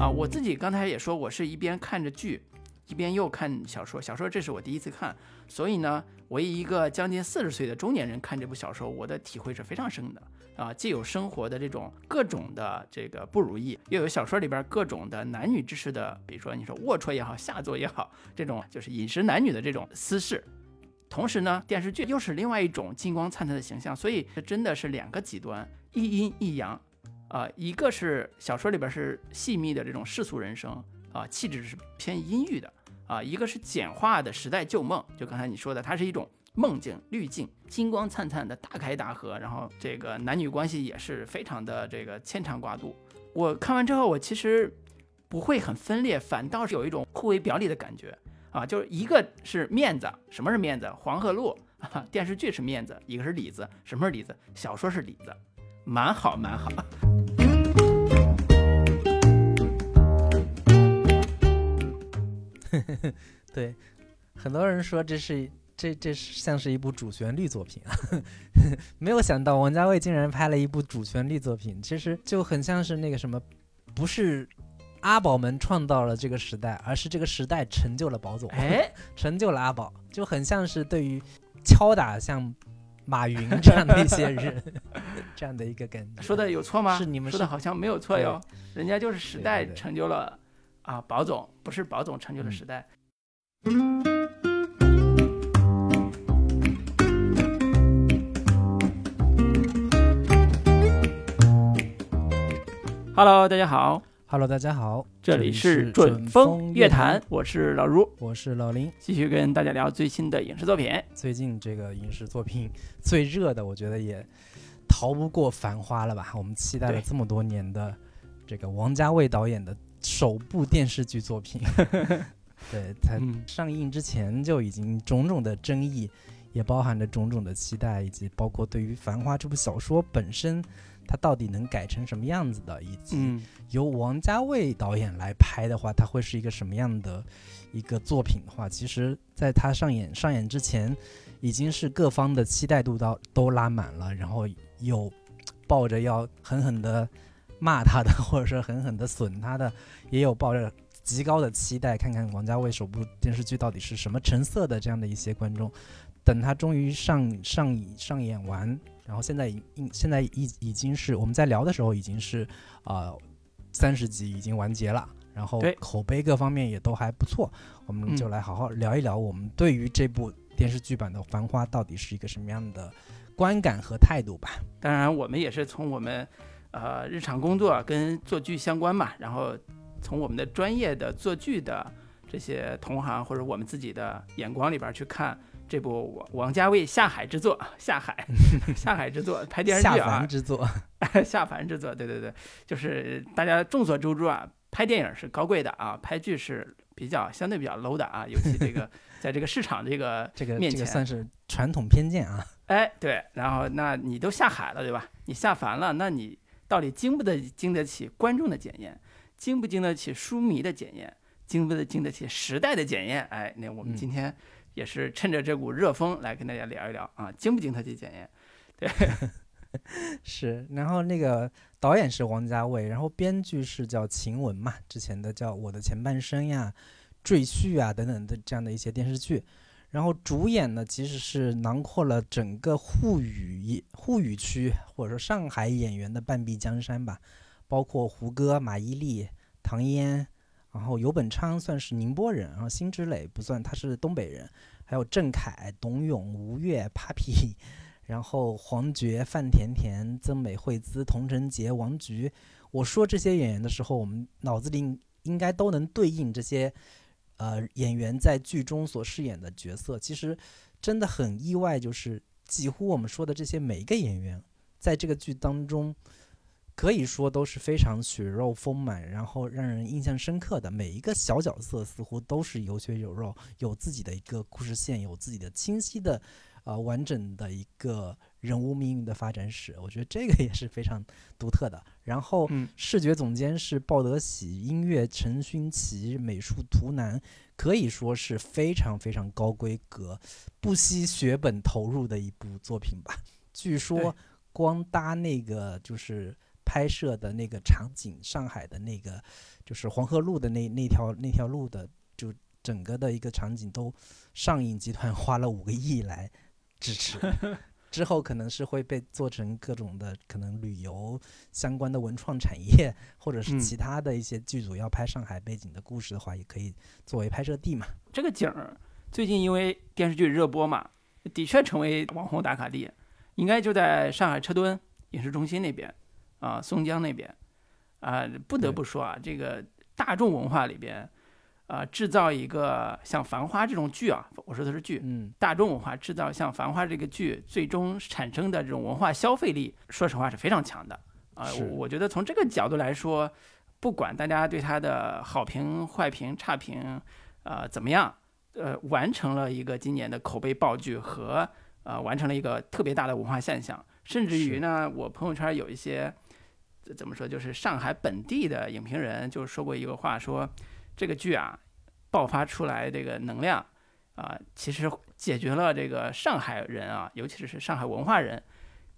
啊，我自己刚才也说，我是一边看着剧，一边又看小说。小说这是我第一次看，所以呢，我以一个将近四十岁的中年人看这部小说，我的体会是非常深的啊。既有生活的这种各种的这个不如意，又有小说里边各种的男女之事的，比如说你说龌龊也好，下作也好，这种就是饮食男女的这种私事。同时呢，电视剧又是另外一种金光灿灿的形象，所以这真的是两个极端，一阴一阳。啊，一个是小说里边是细密的这种世俗人生啊，气质是偏阴郁的啊；一个是简化的时代旧梦，就刚才你说的，它是一种梦境滤镜，金光灿灿的大开大合，然后这个男女关系也是非常的这个牵肠挂肚。我看完之后，我其实不会很分裂，反倒是有一种互为表里的感觉啊，就是一个是面子，什么是面子？黄鹤路电视剧是面子，一个是里子，什么是里子？小说是里子，蛮好蛮好。对，很多人说这是这这是像是一部主旋律作品啊，没有想到王家卫竟然拍了一部主旋律作品，其实就很像是那个什么，不是阿宝们创造了这个时代，而是这个时代成就了宝总，哎，成就了阿宝，就很像是对于敲打像马云这样的一些人 这样的一个感觉。说的有错吗？是你们说的好像没有错哟，人家就是时代成就了。啊，宝总不是宝总成就了时代。Hello，大家好，Hello，大家好，这里是是准风乐乐坛，，我是老卢，我是老林。继续跟大家聊最新的影视作品。最近这个影视作品 最热的，我觉得也逃不过《繁花》了吧？我们期待了这么多年的这个王家卫导演的首部电视剧作品，对它嗯上映之前就已经种种的争议，也包含着种种的期待，以及包括对于《繁花》这部小说本身，它到底能改成什么样子的，以及嗯由王家卫导演来拍的话，它会是一个什么样的一个作品的话，其实在他上演上演之前，已经是各方的期待度到都拉满了，然后有抱着要狠狠的骂他的，或者说狠狠的损他的，也有抱着极高的期待，看看王家卫首部电视剧到底是什么成色的这样的一些观众。等他终于上上上演完，然后现在已现在已已经是我们在聊的时候已经是呃三十集已经完结了，然后对口碑各方面也都还不错，我们就嗯来好好聊一聊我们对于这部电视剧版的《繁花》到底是一个什么样的观感和态度吧。当然，我们也是从我们呃日常工作跟做剧相关嘛，然后从我们的专业的做剧的这些同行或者我们自己的眼光里边去看这部王王家卫下海之作，下海 下海之作拍电视剧啊凡，之作，下凡之作，对对对，就是大家众所周知啊，拍电影是高贵的啊，拍剧是比较相对比较 low 的啊，尤其这个在这个市场这个这个面前这个算是传统偏见啊。哎，对，然后那你都下海了，对吧？你下凡了，那你到底经不得经得起观众的检验，经不经得起书迷的检验，经不得经得起时代的检验？哎，那我们嗯今天也是趁着这股热风来跟大家聊一聊啊，经不经得起检验？对 是，然后那个导演是王家卫，然后编剧是叫秦雯嘛，之前的叫《我的前半生》呀、《赘婿》啊等等的这样的一些电视剧，然后主演呢其实是囊括了整个沪语沪语区或者说上海演员的半壁江山吧，包括胡歌、马伊琍、唐嫣，然后游本昌算是宁波人，然后辛芷蕾不算，他是东北人，还有郑恺、董永、吴越、Papi。然后黄觉、范甜甜、曾美惠孜、童承杰、王菊，我说这些演员的时候，我们脑子里应该都能对应这些呃演员在剧中所饰演的角色。其实真的很意外，就是几乎我们说的这些每一个演员，在这个剧当中，可以说都是非常血肉丰满，然后让人印象深刻的。每一个小角色似乎都是有血有肉，有自己的一个故事线，有自己的清晰的。呃，完整的一个人物命运的发展史，我觉得这个也是非常独特的。然后，嗯视觉总监是鲍德喜，音乐陈勋奇，美术图南，可以说是非常非常高规格、不惜血本投入的一部作品吧。据说光搭那个就是拍摄的那个场景，上海的那个就是黄河路的那那条那条路的，就整个的一个场景都上影集团 花了五个亿来支持。之后可能是会被做成各种的可能旅游相关的文创产业，或者是嗯其他的一些剧组要拍上海背景的故事的话，也可以作为拍摄地嘛。这个景儿最近因为电视剧热播嘛，的确成为网红打卡地，应该就在上海车墩影视中心那边啊，松江那边啊，不得不说啊，这个大众文化里边啊，制造一个像《繁花》这种剧啊，我说的是剧，嗯，大众文化制造像《繁花》这个剧，最终产生的这种文化消费力，说实话是非常强的。啊、我我觉得从这个角度来说，不管大家对它的好评、坏评、差评，呃怎么样，呃完成了一个今年的口碑爆剧和呃完成了一个特别大的文化现象，甚至于呢，我朋友圈有一些呃怎么说，就是上海本地的影评人就说过一个话，说这个剧啊爆发出来这个能量。啊，其实解决了这个上海人啊，尤其是上海文化人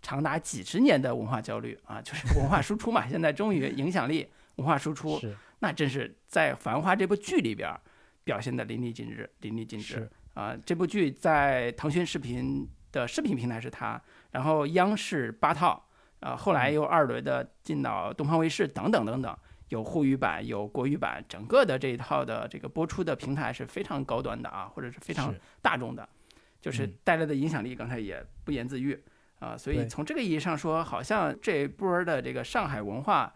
长达几十年的文化焦虑啊，就是文化输出嘛。现在终于 影响力、文化输出，那真是在《繁花》这部剧里边儿表现的淋漓尽致，淋漓尽致是啊！这部剧在腾讯视频的视频平台是它，然后央视八套，啊，后来又二轮的进到东方卫视等等等等。有沪语版，有国语版，整个的这一套的这个播出的平台是非常高端的啊，或者是非常大众的，就是嗯带来的影响力，刚才也不言自喻啊。所以从这个意义上说，好像这一波儿的这个上海文化，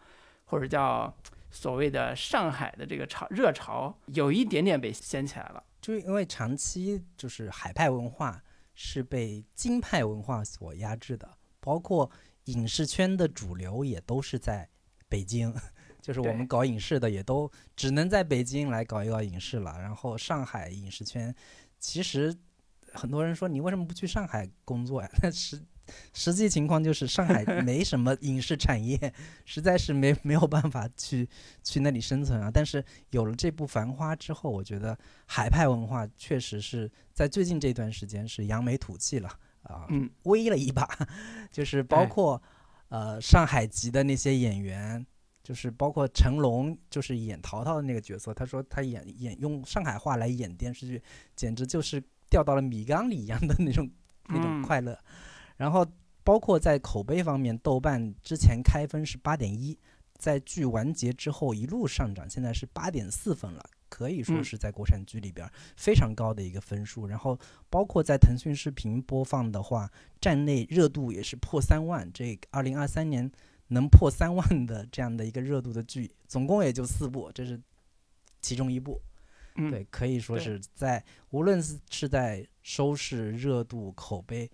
或者叫所谓的上海的这个潮热潮，有一点点被掀起来了。就是因为长期就是海派文化是被京派文化所压制的，包括影视圈的主流也都是在北京，就是我们搞影视的也都只能在北京来搞一搞影视了。然后上海影视圈，其实很多人说你为什么不去上海工作呀？那实实际情况就是上海 没什么影视产业，实在是没没有办法去去那里生存啊。但是有了这部《繁花》之后，我觉得海派文化确实是在最近这段时间是扬眉吐气了啊，嗯，威了一把，就是包对括呃上海籍的那些演员。就是包括成龙，就是演淘淘的那个角色，他说他演演用上海话来演电视剧，简直就是掉到了米缸里一样的那种那种嗯快乐。然后包括在口碑方面，豆瓣之前开分是八点一，在剧完结之后一路上涨，现在是八点四分了，可以说嗯是在国产剧里边儿非常高的一个分数。然后包括在腾讯视频播放的话，站内热度也是破三万，这二零二三年能破三万的这样的一个热度的剧，总共也就四部，这是其中一部。嗯，对，可以说是在无论是是在收视热度、口碑，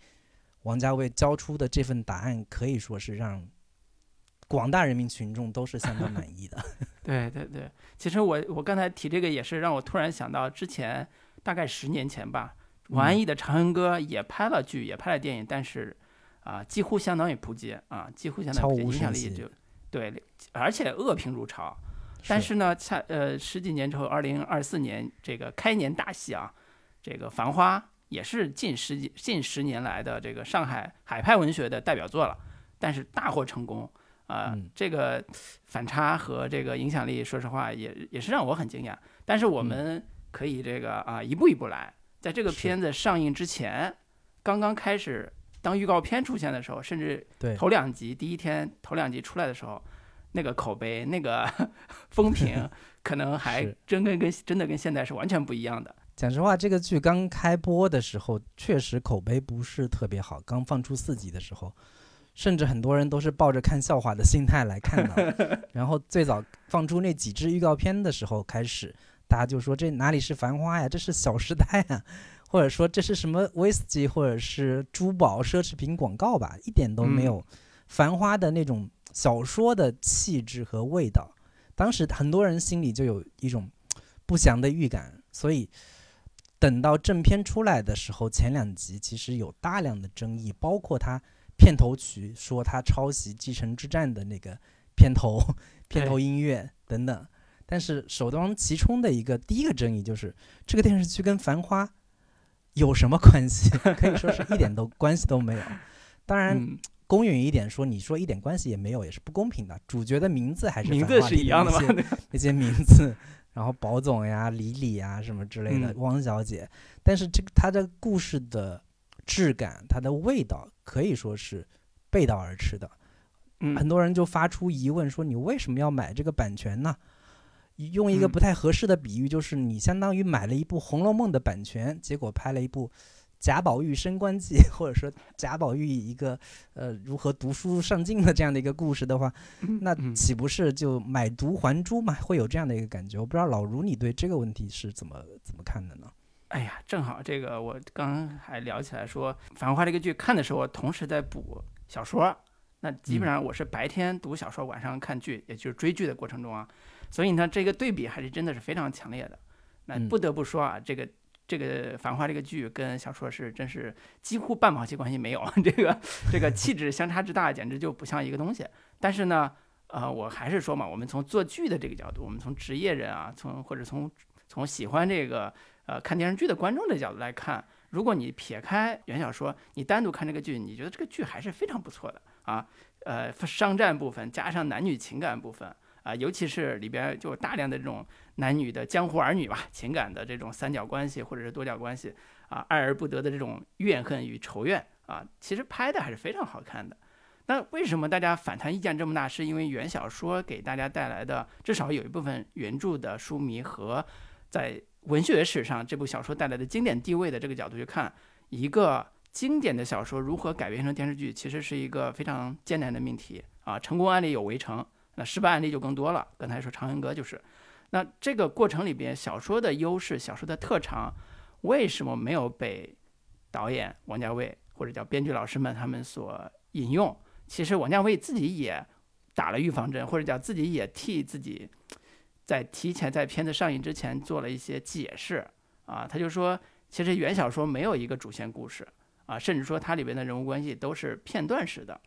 王家卫交出的这份答案，可以说是让广大人民群众都是相当满意的。对对对，其实我我刚才提这个也是让我突然想到，之前大概十年前吧，王安忆的《长恨歌》也拍了剧，也拍了电影，但是啊、几乎相当于扑街啊，几乎相当于扑街，影响力就对，而且恶评如潮。但是呢，恰呃十几年之后，二零二四年这个开年大戏啊，这个《繁花》也是近十几近十年来的这个上海海派文学的代表作了，但是大获成功啊、嗯这个反差和这个影响力，说实话也也是让我很惊讶。但是我们可以这个啊一步一步来，在这个片子上映之前，刚刚开始当预告片出现的时候，甚至对头两集第一天头两集出来的时候，那个口碑、那个 风评，可能还真跟跟真的跟现在是完全不一样的。讲实话，这个剧刚开播的时候，确实口碑不是特别好。刚放出四集的时候，甚至很多人都是抱着看笑话的心态来看的。然后最早放出那几支预告片的时候开始，大家就说这哪里是繁花呀，这是小时代啊，或者说这是什么威士忌或者是珠宝奢侈品广告吧，一点都没有繁花的那种小说的气质和味道。当时很多人心里就有一种不祥的预感，所以等到正片出来的时候，前两集其实有大量的争议，包括他片头曲说他抄袭《继承之战》的那个片头、片头音乐等等。但是首当其冲的一个第一个争议就是这个电视剧跟《繁花》有什么关系？可以说是一点都关系都没有。当然，嗯，公允一点说，你说一点关系也没有，也是不公平的。主角的名字还是名字是一样的吗？那些名字，然后宝总呀、李李呀什么之类的，汪小姐。但是这个他的故事的质感、它的味道可以说是背道而驰的。嗯，很多人就发出疑问说：“你为什么要买这个版权呢？”用一个不太合适的比喻，就是你相当于买了一部《红楼梦》的版权，结果拍了一部。贾宝玉升官记，或者说贾宝玉一个呃如何读书上进的这样的一个故事的话，那岂不是就买椟还珠嘛？会有这样的一个感觉。我不知道老卢你对这个问题是怎么怎么看的呢？哎呀，正好这个我刚刚还聊起来说，《繁花》这个剧看的时候，同时在补小说，那基本上我是白天读小说，晚上看剧，也就是追剧的过程中啊，所以呢，这个对比还是真的是非常强烈的。那不得不说啊，这个。这个《繁花》这个剧跟小说是真是几乎半毛钱关系没有，这个这个气质相差之大，简直就不像一个东西。但是呢，呃，我还是说嘛，我们从做剧的这个角度，我们从职业人啊，从或者从从喜欢这个呃看电视剧的观众的角度来看，如果你撇开原小说，你单独看这个剧，你觉得这个剧还是非常不错的啊。呃，商战部分加上男女情感部分。啊，尤其是里边就大量的这种男女的江湖儿女吧，情感的这种三角关系或者是多角关系啊，爱而不得的这种怨恨与仇怨啊，其实拍的还是非常好看的。那为什么大家反弹意见这么大？是因为原小说给大家带来的，至少有一部分原著的书迷和在文学史上这部小说带来的经典地位的这个角度去看，一个经典的小说如何改编成电视剧，其实是一个非常艰难的命题啊。成功案例有《围城》。那失败案例就更多了。刚才说《长恨歌》就是，那这个过程里边，小说的优势、小说的特长，为什么没有被导演王家卫或者叫编剧老师们他们所引用？其实王家卫自己也打了预防针，或者叫自己也替自己在提前在片子上映之前做了一些解释啊。他就说，其实原小说没有一个主线故事啊，甚至说它里边的人物关系都是片段式的。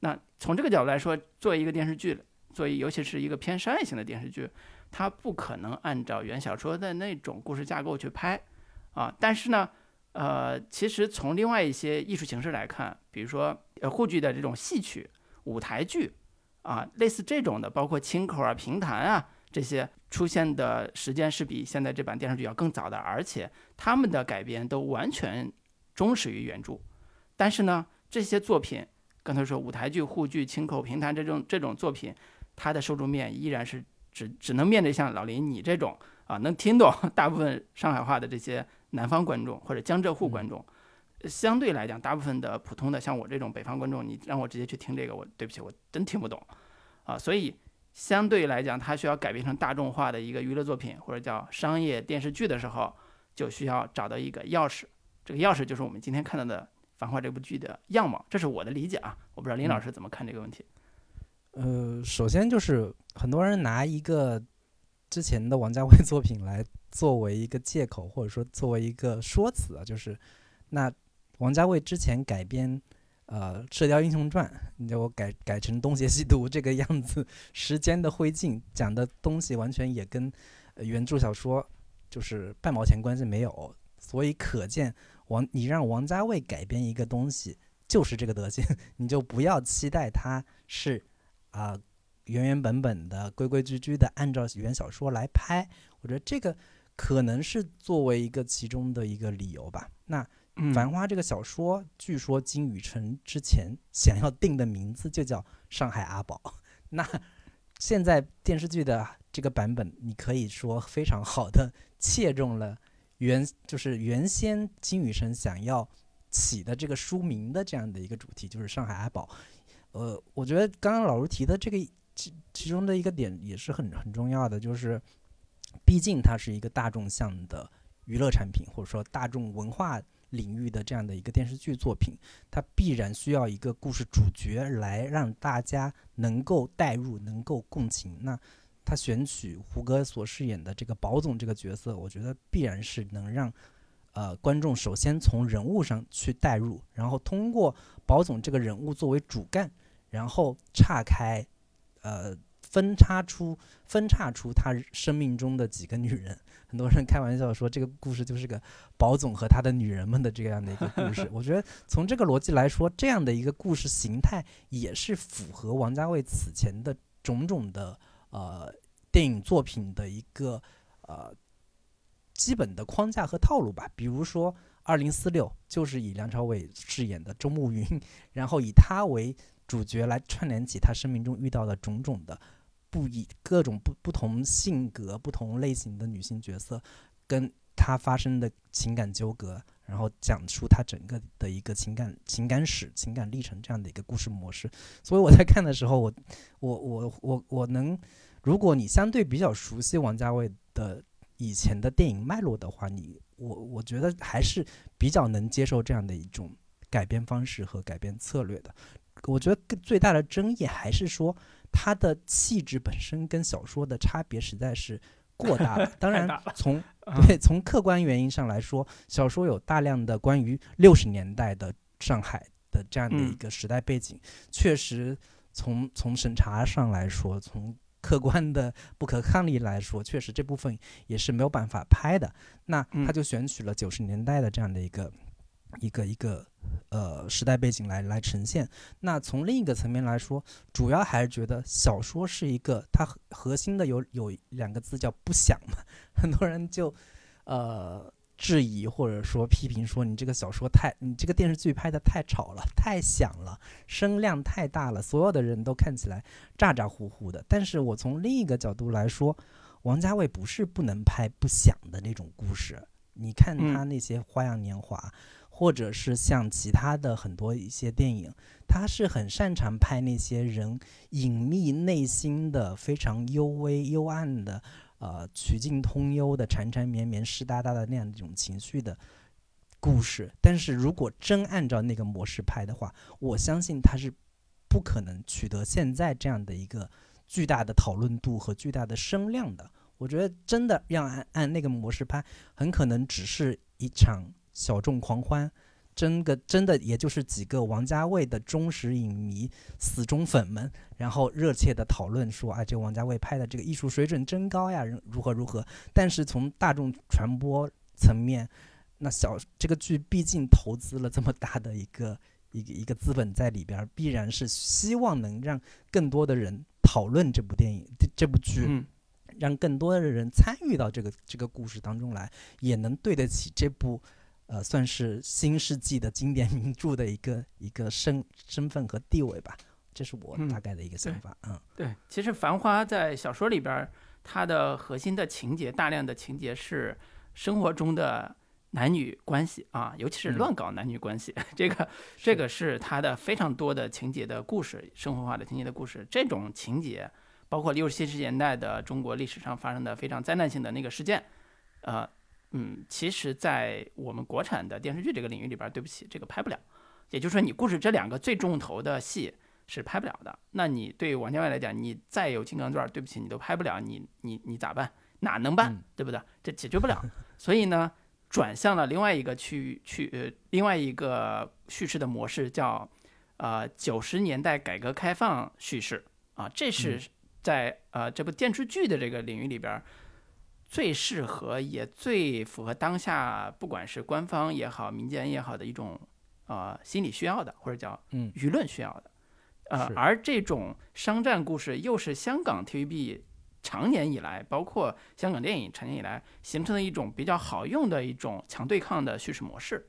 那从这个角度来说，作为一个电视剧。作为，尤其是一个偏商业性的电视剧，它不可能按照原小说的那种故事架构去拍，啊，但是呢，呃，其实从另外一些艺术形式来看，比如说呃沪剧的这种戏曲、舞台剧，啊，类似这种的，包括清口啊、评弹啊这些出现的时间是比现在这版电视剧要更早的，而且他们的改编都完全忠实于原著，但是呢，这些作品，刚才说舞台剧、沪剧、清口、评弹这种这种作品。它的受众面依然是只只能面对像老林你这种啊能听懂 大部分上海话的这些南方观众或者江浙沪观众，相对来讲，大部分的普通的像我这种北方观众，你让我直接去听这个，我对不起，我真听不懂啊。所以相对来讲，它需要改编成大众化的一个娱乐作品或者叫商业电视剧的时候，就需要找到一个钥匙，这个钥匙就是我们今天看到的《繁花》这部剧的样貌，这是我的理解啊。我不知道林老师怎么看这个问题。呃，首先就是很多人拿一个之前的王家卫 作品来作为一个借口，或者说作为一个说辞啊，就是那王家卫之前改编呃《射雕英雄传》，你叫我改改成《东邪西毒》这个样子，时间的灰烬讲的东西完全也跟原著小说就是半毛钱关系没有，所以可见王你让王家卫改编一个东西就是这个德行，你就不要期待他是。啊，原原本本的、规规矩矩的按照原小说来拍，我觉得这个可能是作为一个其中的一个理由吧。那《繁花》这个小说，据说金宇澄之前想要定的名字就叫《上海阿宝》。那现在电视剧的这个版本，你可以说非常好的切中了原就是原先金宇澄想要起的这个书名的这样的一个主题，就是《上海阿宝》。呃，我觉得刚刚老师提的这个其其中的一个点也是很很重要的，就是毕竟它是一个大众向的娱乐产品，或者说大众文化领域的这样的一个电视剧作品，它必然需要一个故事主角来让大家能够代入、能够共情。那他选取胡歌所饰演的这个宝总这个角色，我觉得必然是能让呃观众首先从人物上去代入，然后通过宝总这个人物作为主干。然后岔开，呃，分叉出分叉出他生命中的几个女人。很多人开玩笑说，这个故事就是个宝总和他的女人们的这样的一个故事。我觉得从这个逻辑来说，这样的一个故事形态也是符合王家卫此前的种种的呃电影作品的一个呃基本的框架和套路吧。比如说《二零四六》，就是以梁朝伟饰演的周慕云，然后以他为主角来串联起他生命中遇到的种种的。不以各种不不同性格、不同类型的女性角色，跟她发生的情感纠葛，然后讲述她整个的一个情感情感史、情感历程这样的一个故事模式。所以我在看的时候，我我我我我能，如果你相对比较熟悉王家卫的以前的电影脉络的话，你我我觉得还是比较能接受这样的一种改编方式和改编策略的。我觉得最大的争议还是说。他的气质本身跟小说的差别实在是过大了。当然，从对从客观原因上来说，小说有大量的关于六十年代的上海的这样的一个时代背景，确实从从审查上来说，从客观的不可抗力来说，确实这部分也是没有办法拍的。那他就选取了九十年代的这样的一个。一个一个呃时代背景来来呈现。那从另一个层面来说，主要还是觉得小说是一个它核心的有有两个字叫不想嘛。很多人就呃质疑或者说批评说你这个小说太你这个电视剧拍的太吵了，太响了，声量太大了，所有的人都看起来咋咋呼呼的。但是我从另一个角度来说，王家卫不是不能拍不响的那种故事。你看他那些《花样年华》。或者是像其他的很多一些电影，他是很擅长拍那些人隐秘内心的、非常幽微幽暗的、呃曲径通幽的、缠缠绵绵、湿哒哒的那样一种情绪的故事。但是如果真按照那个模式拍的话，我相信他是不可能取得现在这样的一个巨大的讨论度和巨大的声量的。我觉得真的要按按那个模式拍，很可能只是一场。小众狂欢，真个真的也就是几个王家卫的忠实影迷、死忠粉们，然后热切的讨论说：“啊，这王家卫拍的这个艺术水准真高呀，如何如何。”但是从大众传播层面，那小这个剧毕竟投资了这么大的一个 一个一个资本在里边，必然是希望能让更多的人讨论这部电影、这这部剧，让更多的人参与到这个这个故事当中来，也能对得起这部。呃，算是新世纪的经典名著的一个一个身身份和地位吧，这是我大概的一个想法。嗯，对，其实《繁花》在小说里边，它的核心的情节，大量的情节是生活中的男女关系啊，尤其是乱搞男女关系，这个这个是它的非常多的情节的故事，生活化的情节的故事。这种情节，包括六七十年代的中国历史上发生的非常灾难性的那个事件，呃。嗯，其实，在我们国产的电视剧这个领域里边，对不起，这个拍不了。也就是说，你故事这两个最重头的戏是拍不了的。那你对王家卫来讲，你再有金刚钻，对不起，你都拍不了。你你你咋办？哪能办？对不对？这解决不了。所以呢，转向了另外一个去去呃另外一个叙事的模式，叫呃九十年代改革开放叙事啊。这是在呃这部电视剧的这个领域里边。最适合也最符合当下，不管是官方也好，民间也好的一种呃心理需要的，或者叫舆论需要的，呃，而这种商战故事又是香港 TVB 长年以来，包括香港电影长年以来形成的一种比较好用的一种强对抗的叙事模式，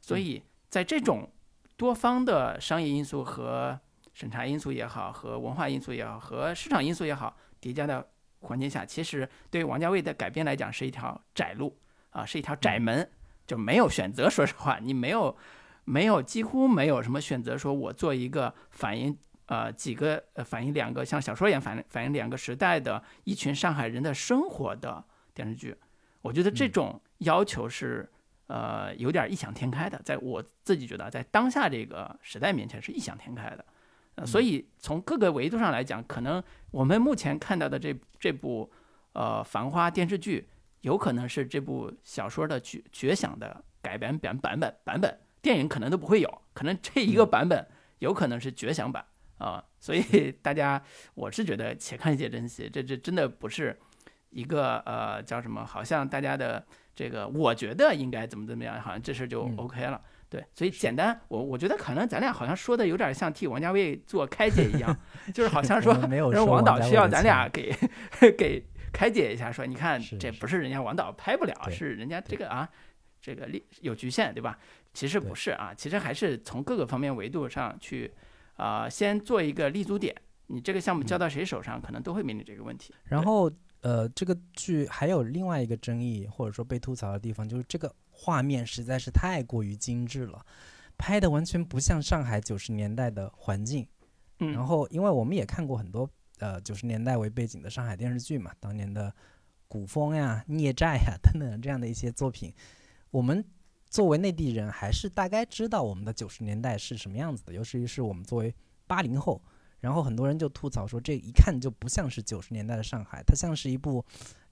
所以在这种多方的商业因素和审查因素也好，和文化因素也好，和市场因素也好叠加的。环境下，其实对于王家卫的改编来讲是一条窄路啊，是一条窄门，就没有选择。说实话，你没有，没有几乎没有什么选择。说我做一个反映呃几个呃反映两个像小说一样反反映两个时代的一群上海人的生活的电视剧，我觉得这种要求是呃有点异想天开的。在我自己觉得，在当下这个时代面前是异想天开的。所以从各个维度上来讲，可能我们目前看到的这这部呃《繁花》电视剧，有可能是这部小说的绝绝响的改编版版本版本，电影可能都不会有，可能这一个版本有可能是绝响版啊，所以 大家我是觉得且看且珍惜，这这真的不是一个呃叫什么，好像大家的这个我觉得应该怎么怎么样，好像这事就 OK 了。对，所以简单，我我觉得可能咱俩好像说的有点像替王家卫做开解一样，就是好像说，人王导需要咱俩给 给开解一下，说你看这不是人家王导拍不了，是人家这个啊，这个力有局限，对吧？其实不是啊，其实还是从各个方面维度上去啊，先做一个立足点，你这个项目交到谁手上，可能都会面临这个问题。然后呃，这个剧还有另外一个争议或者说被吐槽的地方，就是这个。画面实在是太过于精致了，拍的完全不像上海九十年代的环境。嗯，然后因为我们也看过很多呃九十年代为背景的上海电视剧嘛，当年的《古风》呀、《孽债》呀 等等这样的一些作品，我们作为内地人还是大概知道我们的九十年代是什么样子的，尤其是我们作为八零后，然后很多人就吐槽说，这一看就不像是九十年代的上海，它像是一部。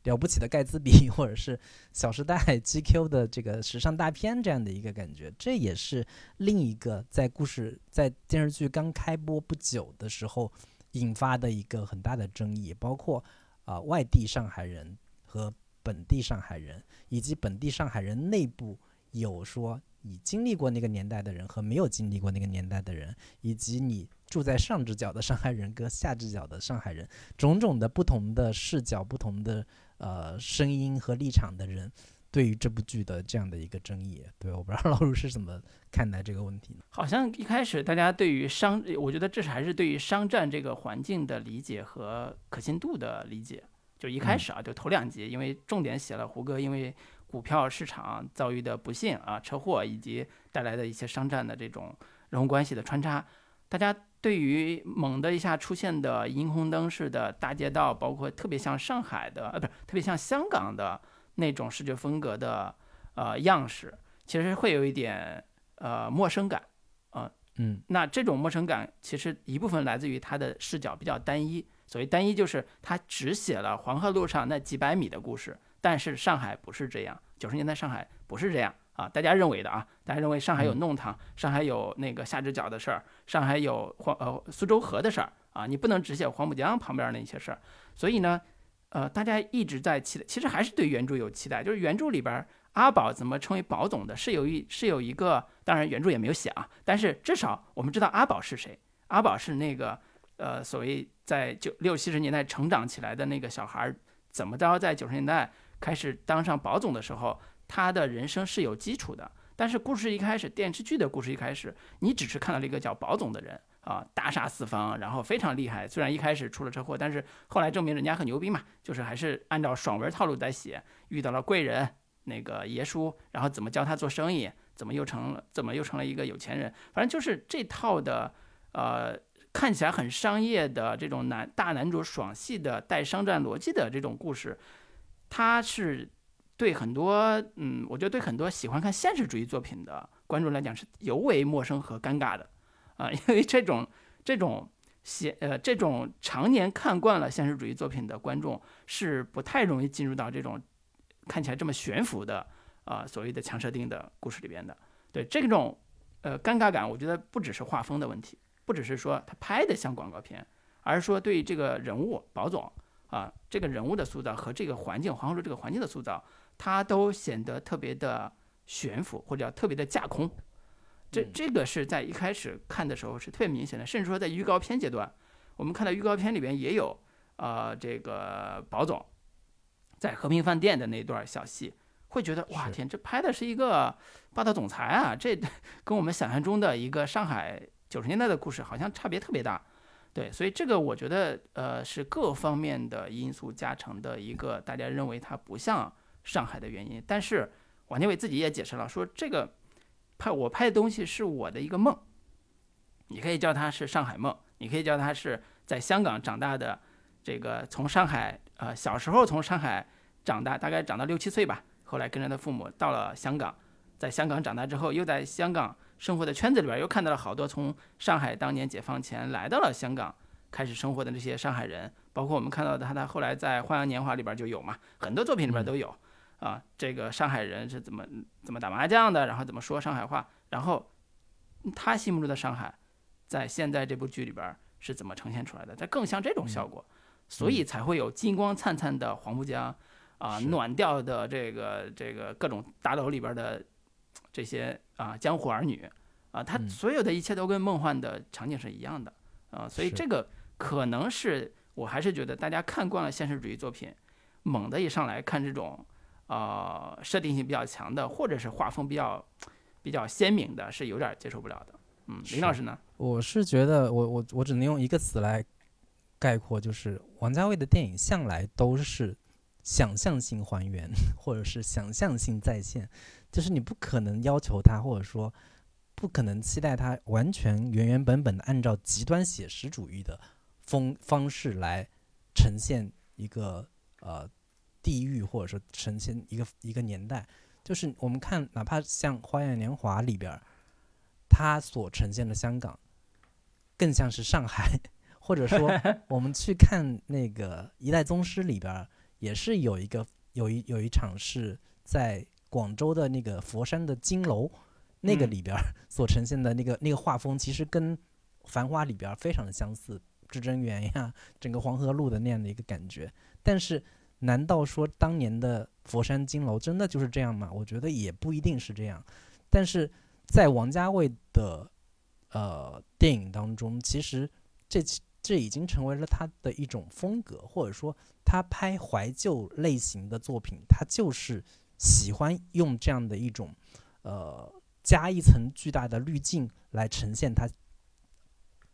了不起的盖茨比，或者是《小时代》GQ 的这个时尚大片这样的一个感觉，这也是另一个在故事在电视剧刚开播不久的时候引发的一个很大的争议，包括啊外地上海人和本地上海人，以及本地上海人内部有说你经历过那个年代的人和没有经历过那个年代的人，以及你。住在上只角的上海人跟下只角的上海人，种种的不同的视角、不同的呃声音和立场的人，对于这部剧的这样的一个争议，对，我不知道老卢是怎么看待这个问题呢？好像一开始大家对于商，我觉得这是还是对于商战这个环境的理解和可信度的理解。就一开始啊，就头两集，因为重点写了胡歌因为股票市场遭遇的不幸啊、车祸以及带来的一些商战的这种人物关系的穿插，大家。对于猛的一下出现的霓虹灯式的大街道，包括特别像上海的，呃，不是特别像香港的那种视觉风格的呃样式，其实会有一点呃陌生感，啊，嗯，那这种陌生感其实一部分来自于它的视角比较单一，所谓单一就是它只写了黄河路上那几百米的故事，但是上海不是这样，九十年代上海不是这样。啊，大家认为的啊，大家认为上海有弄堂，上海有那个下直角的事儿，上海有黄呃苏州河的事儿啊，你不能只写黄浦江旁边那些事儿。所以呢，呃，大家一直在期待，其实还是对原著有期待，就是原著里边阿宝怎么成为宝总的，是有一是有一个，当然原著也没有写啊，但是至少我们知道阿宝是谁，阿宝是那个呃所谓在九六七十年代成长起来的那个小孩，怎么着在九十年代开始当上宝总的时候。他的人生是有基础的，但是故事一开始，电视剧的故事一开始，你只是看到了一个叫宝总的人啊，大杀四方，然后非常厉害。虽然一开始出了车祸，但是后来证明人家很牛逼嘛，就是还是按照爽文套路在写，遇到了贵人那个爷叔，然后怎么教他做生意，怎么又成了，怎么又成了一个有钱人，反正就是这套的，呃，看起来很商业的这种男大男主爽系的带商战逻辑的这种故事，他是。对很多，嗯，我觉得对很多喜欢看现实主义作品的观众来讲是尤为陌生和尴尬的，啊，因为这种这种写呃这种常年看惯了现实主义作品的观众是不太容易进入到这种看起来这么悬浮的啊所谓的强设定的故事里边的。对这种呃尴尬感，我觉得不只是画风的问题，不只是说他拍的像广告片，而是说对这个人物宝总啊这个人物的塑造和这个环境黄河这个环境的塑造。它都显得特别的悬浮，或者叫特别的架空。这这个是在一开始看的时候是特别明显的，甚至说在预告片阶段，我们看到预告片里边也有，呃，这个宝总在和平饭店的那段小戏，会觉得哇天，这拍的是一个霸道总裁啊，这 跟我们想象中的一个上海九十年代的故事好像差别特别大。对，所以这个我觉得呃是各方面的因素加成的一个，大家认为它不像。上海的原因，但是王家卫自己也解释了，说这个拍我拍的东西是我的一个梦，你可以叫它是上海梦，你可以叫它是在香港长大的，这个从上海呃小时候从上海长大，大概长到六七岁吧，后来跟着他父母到了香港，在香港长大之后，又在香港生活的圈子里边，又看到了好多从上海当年解放前来到了香港开始生活的那些上海人，包括我们看到的他，他后来在《花样年华》里边就有嘛，很多作品里边都有。啊，这个上海人是怎么怎么打麻将的，然后怎么说上海话，然后他心目中的上海，在现在这部剧里边是怎么呈现出来的，它更像这种效果，所以才会有金光灿灿的黄浦江，啊，暖调的这个这个各种大楼里边的这些啊江湖儿女，啊，它所有的一切都跟梦幻的场景是一样的，啊，所以这个可能是我还是觉得大家看惯了现实主义作品，猛的一上来看这种。呃，设定性比较强的，或者是画风比较比较鲜明的，是有点接受不了的。嗯，林老师呢？我是觉得，我我我只能用一个词来概括，就是王家卫的电影向来都是想象性还原，或者是想象性再现，就是你不可能要求他，或者说不可能期待他完全原原本本的按照极端写实主义的风方式来呈现一个呃。地域或者说呈现一个一个年代，就是我们看，哪怕像《花样年华》里边，它所呈现的香港，更像是上海，或者说我们去看那个《一代宗师》里边，也是有一个有一有一场是在广州的那个佛山的金楼那个里边所呈现的那个那个画风，其实跟《繁花》里边非常的相似，至真园呀，整个黄河路的那样的一个感觉，但是。难道说当年的佛山金楼真的就是这样吗？我觉得也不一定是这样。但是在王家卫的呃电影当中，其实这这已经成为了他的一种风格，或者说他拍怀旧类型的作品，他就是喜欢用这样的一种呃加一层巨大的滤镜来呈现他。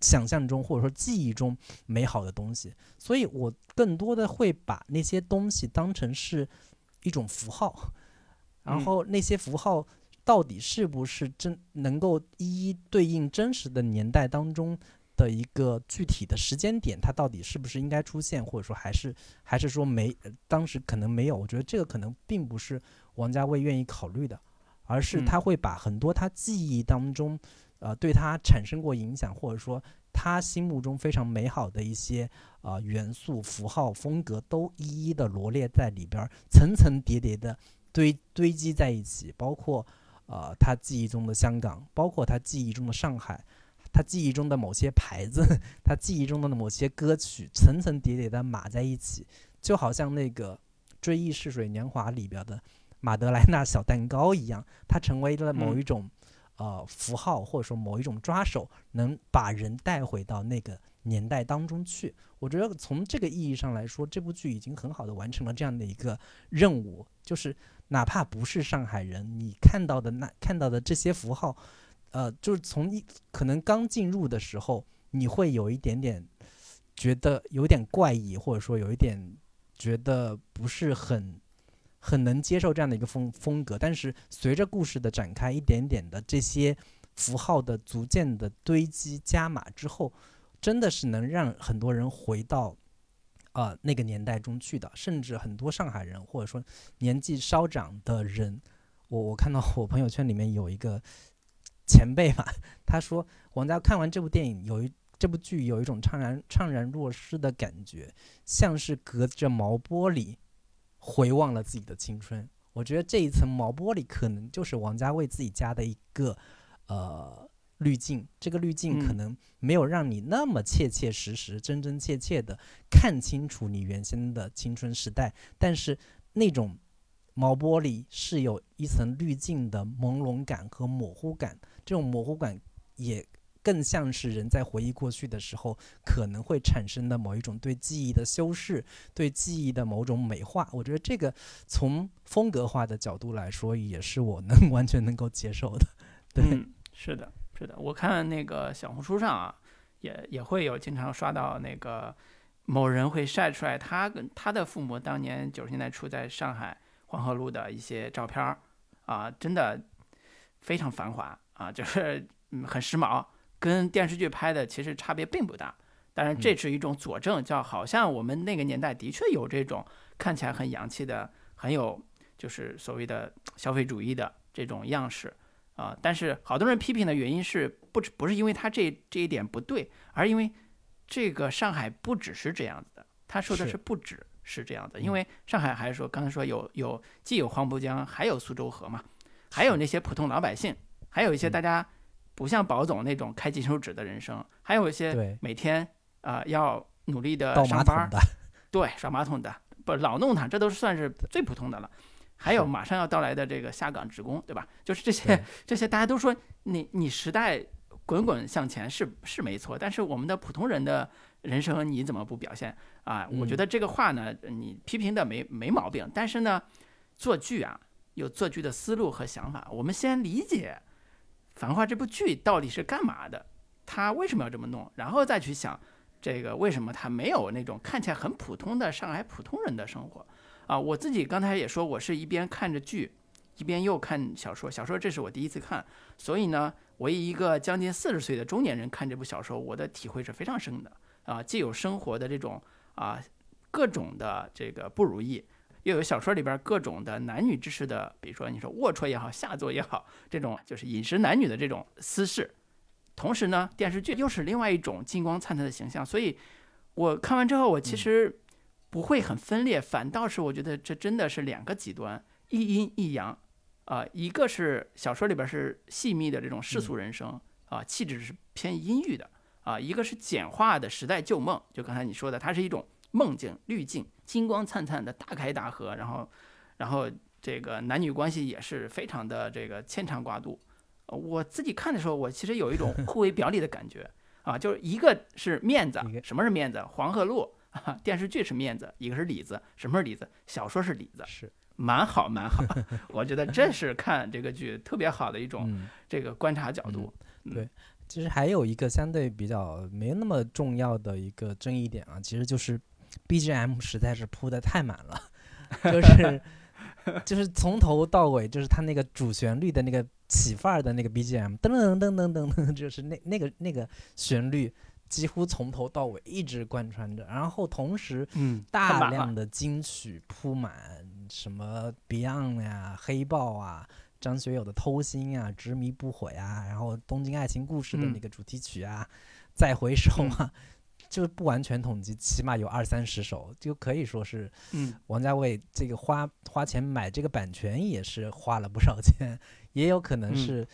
想象中或者说记忆中美好的东西，所以我更多的会把那些东西当成是一种符号，然后那些符号到底是不是真能够一一对应真实的年代当中的一个具体的时间点，它到底是不是应该出现，或者说还是还是说没当时可能没有？我觉得这个可能并不是王家卫愿意考虑的，而是他会把很多他记忆当中。呃，对他产生过影响，或者说他心目中非常美好的一些呃元素、符号、风格，都一一的罗列在里边，层层叠叠的堆堆积在一起。包括呃他记忆中的香港，包括他记忆中的上海，他记忆中的某些牌子，他记忆中的某些歌曲，层层叠叠的码在一起，就好像那个《追忆似水年华》里边的马德莱纳小蛋糕一样，它成为了某一种。呃，符号或者说某一种抓手，能把人带回到那个年代当中去。我觉得从这个意义上来说，这部剧已经很好的完成了这样的一个任务。就是哪怕不是上海人，你看到的那看到的这些符号，呃，就是从一可能刚进入的时候，你会有一点点觉得有点怪异，或者说有一点觉得不是很。很能接受这样的一个风风格，但是随着故事的展开，一点点的这些符号的逐渐的堆积加码之后，真的是能让很多人回到呃那个年代中去的，甚至很多上海人或者说年纪稍长的人，我我看到我朋友圈里面有一个前辈吧，他说王家看完这部电影有一这部剧有一种怅然怅然若失的感觉，像是隔着毛玻璃。回望了自己的青春，我觉得这一层毛玻璃可能就是王家卫自己加的一个呃滤镜。这个滤镜可能没有让你那么切切实实、真真切切的看清楚你原先的青春时代，但是那种毛玻璃是有一层滤镜的朦胧感和模糊感，这种模糊感也。更像是人在回忆过去的时候可能会产生的某一种对记忆的修饰，对记忆的某种美化。我觉得这个从风格化的角度来说，也是我能 完全能够接受的。对，是的，是的。我看那个小红书上啊，也也会有经常刷到那个某人会晒出来他跟他的父母当年九十年代初在上海黄河路的一些照片儿啊，真的非常繁华啊，就是嗯很时髦。跟电视剧拍的其实差别并不大，当然这是一种佐证，叫好像我们那个年代的确有这种看起来很洋气的、很有就是所谓的消费主义的这种样式啊。但是好多人批评的原因是不不是因为他这这一点不对，而因为这个上海不只是这样子的。他说的是不只是这样的，因为上海还是说刚才说有有既有黄浦江，还有苏州河嘛，还有那些普通老百姓，还有一些大家。不像宝总那种开金手指的人生，还有一些每天啊、要努力的上班的，对，刷马桶的，不老弄他，这都算是最普通的了。还有马上要到来的这个下岗职工，对吧？就是这些这些，大家都说你你时代滚滚向前是是没错，但是我们的普通人的人生你怎么不表现啊？我觉嗯得这个话呢，你批评的没没毛病，但是呢，做剧啊有做剧的思路和想法，我们先理解《繁花》这部剧到底是干嘛的，他为什么要这么弄，然后再去想这个为什么他没有那种看起来很普通的上海普通人的生活啊？我自己刚才也说，我是一边看着剧，一边又看小说。小说这是我第一次看，所以呢，我以一个将近四十岁的中年人看这部小说，我的体会是非常深的啊，既有生活的这种啊各种的这个不如意。又有小说里边各种的男女之事的，比如说你说龌龊也好，下作也好，这种就是饮食男女的这种私事，同时呢，电视剧又是另外一种金光灿灿的形象，所以我看完之后，我其实不会很分裂，反倒是我觉得这真的是两个极端，一阴一阳，啊、一个是小说里边是细密的这种世俗人生啊、气质是偏阴郁的。啊、一个是简化的时代旧梦，就刚才你说的，它是一种梦境滤镜，金光灿灿的大开大合，然后然后这个男女关系也是非常的这个牵肠挂肚。呃我自己看的时候，我其实有一种 互为表里的感觉啊，就是一个是面子，什么是面子？黄鹤路啊，电视剧是面子，一个是里子，什么是里子？小说是里子，是，蛮好蛮好。我觉得这是看这个剧特别好的一种嗯，这个观察角度。对其实还有一个相对比较没那么重要的一个争议点啊，其实就是 BGM 实在是铺的太满了，就是就是从头到尾，就是它那个主旋律的那个起范儿的那个 BGM，噔噔噔噔噔噔，就是那那个那个旋律几乎从头到尾一直贯穿着，然后同时嗯，大。量的金曲铺满，什么 Beyond 呀、黑豹啊、张学友的《偷心》啊、执迷不悔啊，然后《东京爱情故事》的嗯那个主题曲啊，再回首啊，就是不完全统计，起码有二三十首，就可以说是嗯。王家卫这个花花钱买这个版权也是花了不少钱，也有可能嗯。是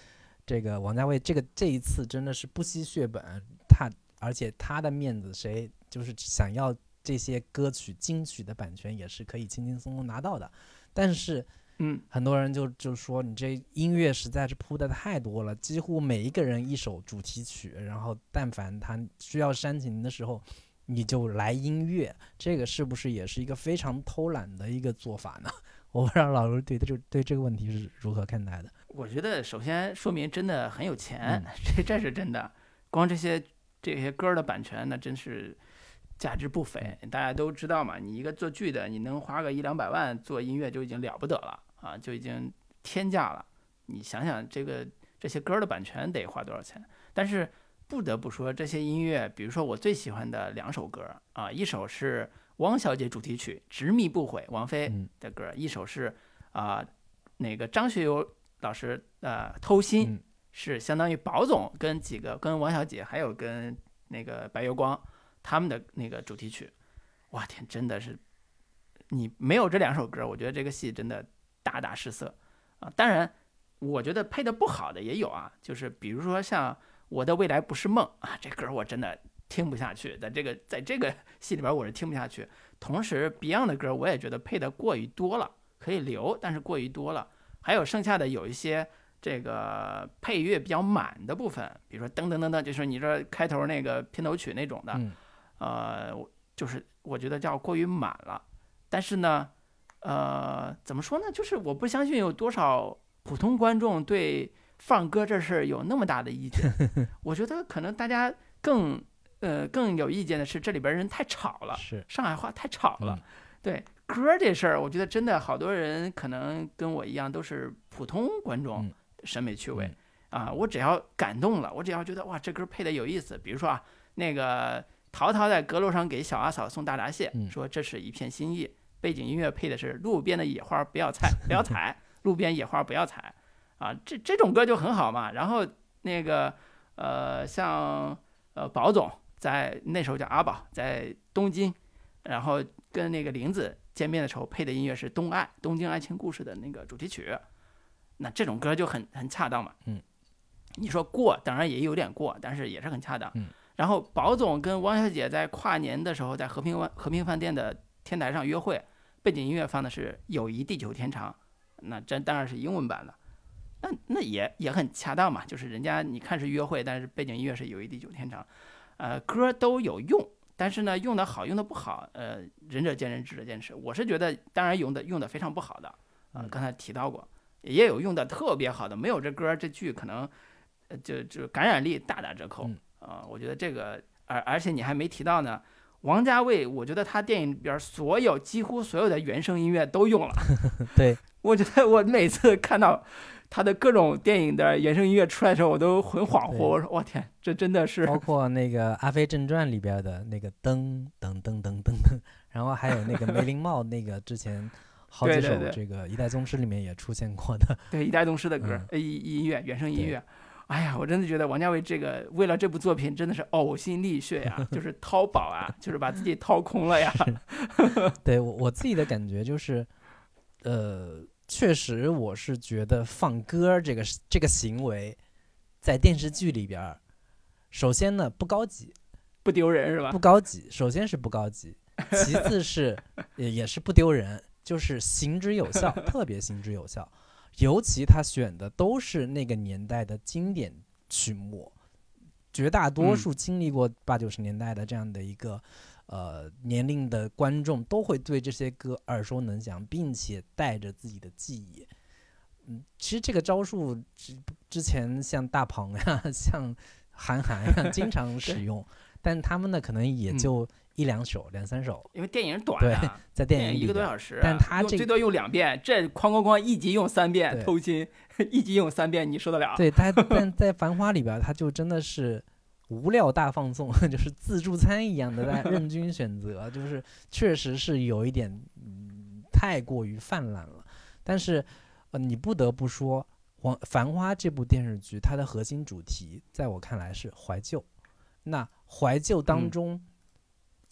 这个王家卫这个这一次真的是不惜血本，他而且他的面子谁就是想要这些歌曲金曲的版权也是可以轻轻松松拿到的，但是嗯很多人就就说你这音乐实在是铺的太多了，几乎每一个人一首主题曲，然后但凡他需要煽情的时候，你就来音乐，这个是不是也是一个非常偷懒的一个做法呢？我不知道老卢对这对这个问题是如何看待的。我觉得首先说明真的很有钱，嗯 这这是真的。光这些这些歌儿的版权那真是价值不菲。大家都知道嘛，你一个做剧的，你能花个一两百万做音乐就已经了不得了啊，就已经天价了。你想想这个这些歌儿的版权得花多少钱？但是不得不说，这些音乐，比如说我最喜欢的两首歌儿啊，一首是汪小姐主题曲《执迷不悔》，王菲嗯的歌儿，一首是啊、那个张学友老师呃《偷心》嗯是相当于宝总跟几个跟王小姐还有跟那个白月光他们的那个主题曲，哇天，真的是你没有这两首歌，我觉得这个戏真的大大失色啊。当然，我觉得配的不好的也有啊，就是比如说像《我的未来不是梦》啊，这歌我真的听不下去，在这个在这个 戏里边我是听不下去。同时，Beyond 的歌我也觉得配的过于多了，可以留，但是过于多了。还有剩下的有一些这个配乐比较满的部分，比如说噔噔噔噔，就是你这开头那个片头曲那种的，嗯呃，我就是我觉得叫过于满了。但是呢，呃，怎么说呢？就是我不相信有多少普通观众对放歌这事儿有那么大的意见。我觉得可能大家更呃更有意见的是这里边人太吵了，是上海话太吵了。嗯对歌这事儿，我觉得真的好多人可能跟我一样都是普通观众嗯审美趣味、嗯啊。我只要感动了，我只要觉得哇这歌配的有意思，比如说啊那个陶陶在阁楼上给小阿嫂送大闸蟹，嗯说这是一片心意，背景音乐配的是路边的野花不要采不要采，路边野花不要采啊，这这种歌就很好嘛。然后那个呃像呃宝总在那时候叫阿宝在东京，然后跟那个林子见面的时候配的音乐是《东爱》东京爱情故事的那个主题曲，那这种歌就很很恰当嘛。嗯，你说过，当然也有点过，但是也是很恰当。嗯，然后宝总跟汪小姐在跨年的时候在和平湾和平饭店的天台上约会，背景音乐放的是《友谊地久天长》，那这当然是英文版的，那那也也很恰当嘛，就是人家你看是约会，但是背景音乐是《友谊地久天长》，呃，歌都有用，但是呢，用的好用的不好，呃，仁者见仁，智者见智。我是觉得，当然用的用的非常不好的，啊，刚才提到过，也有用的特别好的，没有这歌这剧可能，呃，就就感染力大打折扣。啊，我觉得这个，而而且你还没提到呢，王家卫，我觉得他电影里边所有几乎所有的原声音乐都用了。对，我觉得我每次看到他的各种电影的原声音乐出来的时候，我都很恍惚。我说我天，这真的是包括那个《阿飞正传》里边的那个噔噔噔噔噔噔，然后还有那个梅林茂那个之前好几首这个《一代宗师》里面也出现过的。对，《一代宗师》的歌，音音乐原声音乐。哎呀，我真的觉得王家卫这个为了这部作品真的是呕心沥血呀，就是掏宝啊，就是把自己掏空了呀。对我我自己的感觉就是，呃，确实我是觉得放歌这个这个行为，在电视剧里边，首先呢不高级，不丢人是吧？不高级，首先是不高级，其次是也也是不丢人，就是行之有效，特别行之有效。尤其他选的都是那个年代的经典曲目，绝大多数经历过八九十年代的这样的一个呃年龄的观众都会对这些歌耳熟能详，并且带着自己的记忆。嗯，其实这个招数之之前像大鹏呀、像韩寒呀经常 使用，但他们呢可能也就。一两首，两三首，因为电影短啊，在电影一个多小时，但他这最多用两遍，这哐哐哐一集用三遍，偷心一集用三遍，你受得了？对他，但在《繁花》里边，他就真的是无料大放纵，就是自助餐一样的在任君选择，就是确实是有一点嗯太过于泛滥了。但是呃，你不得不说，《黄繁花》这部电视剧，它的核心主题在我看来是怀旧。那怀旧当中。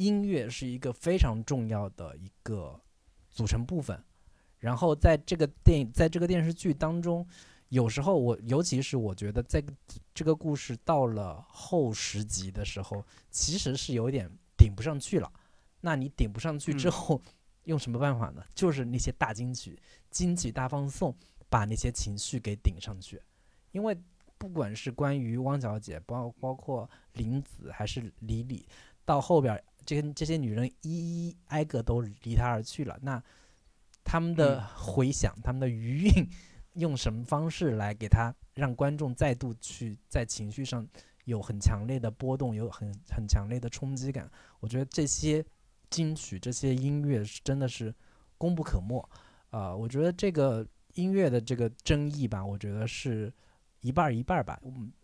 音乐是一个非常重要的一个组成部分，然后在这个电影，在这个电视剧当中，有时候我，尤其是我觉得，在这个故事到了后十集的时候，其实是有点顶不上去了。那你顶不上去之后，用什么办法呢？就是那些大金曲、金曲大放送，把那些情绪给顶上去。因为不管是关于汪小姐，包包括林子还是李李，到后边。这些这些女人一一挨个都离他而去了，那他们的回响，他们的余韵，用什么方式来给他让观众再度去在情绪上有很强烈的波动，有很很强烈的冲击感？我觉得这些金曲，这些音乐是真的是功不可没啊！我觉得这个音乐的这个争议吧，我觉得是一半儿一半儿吧。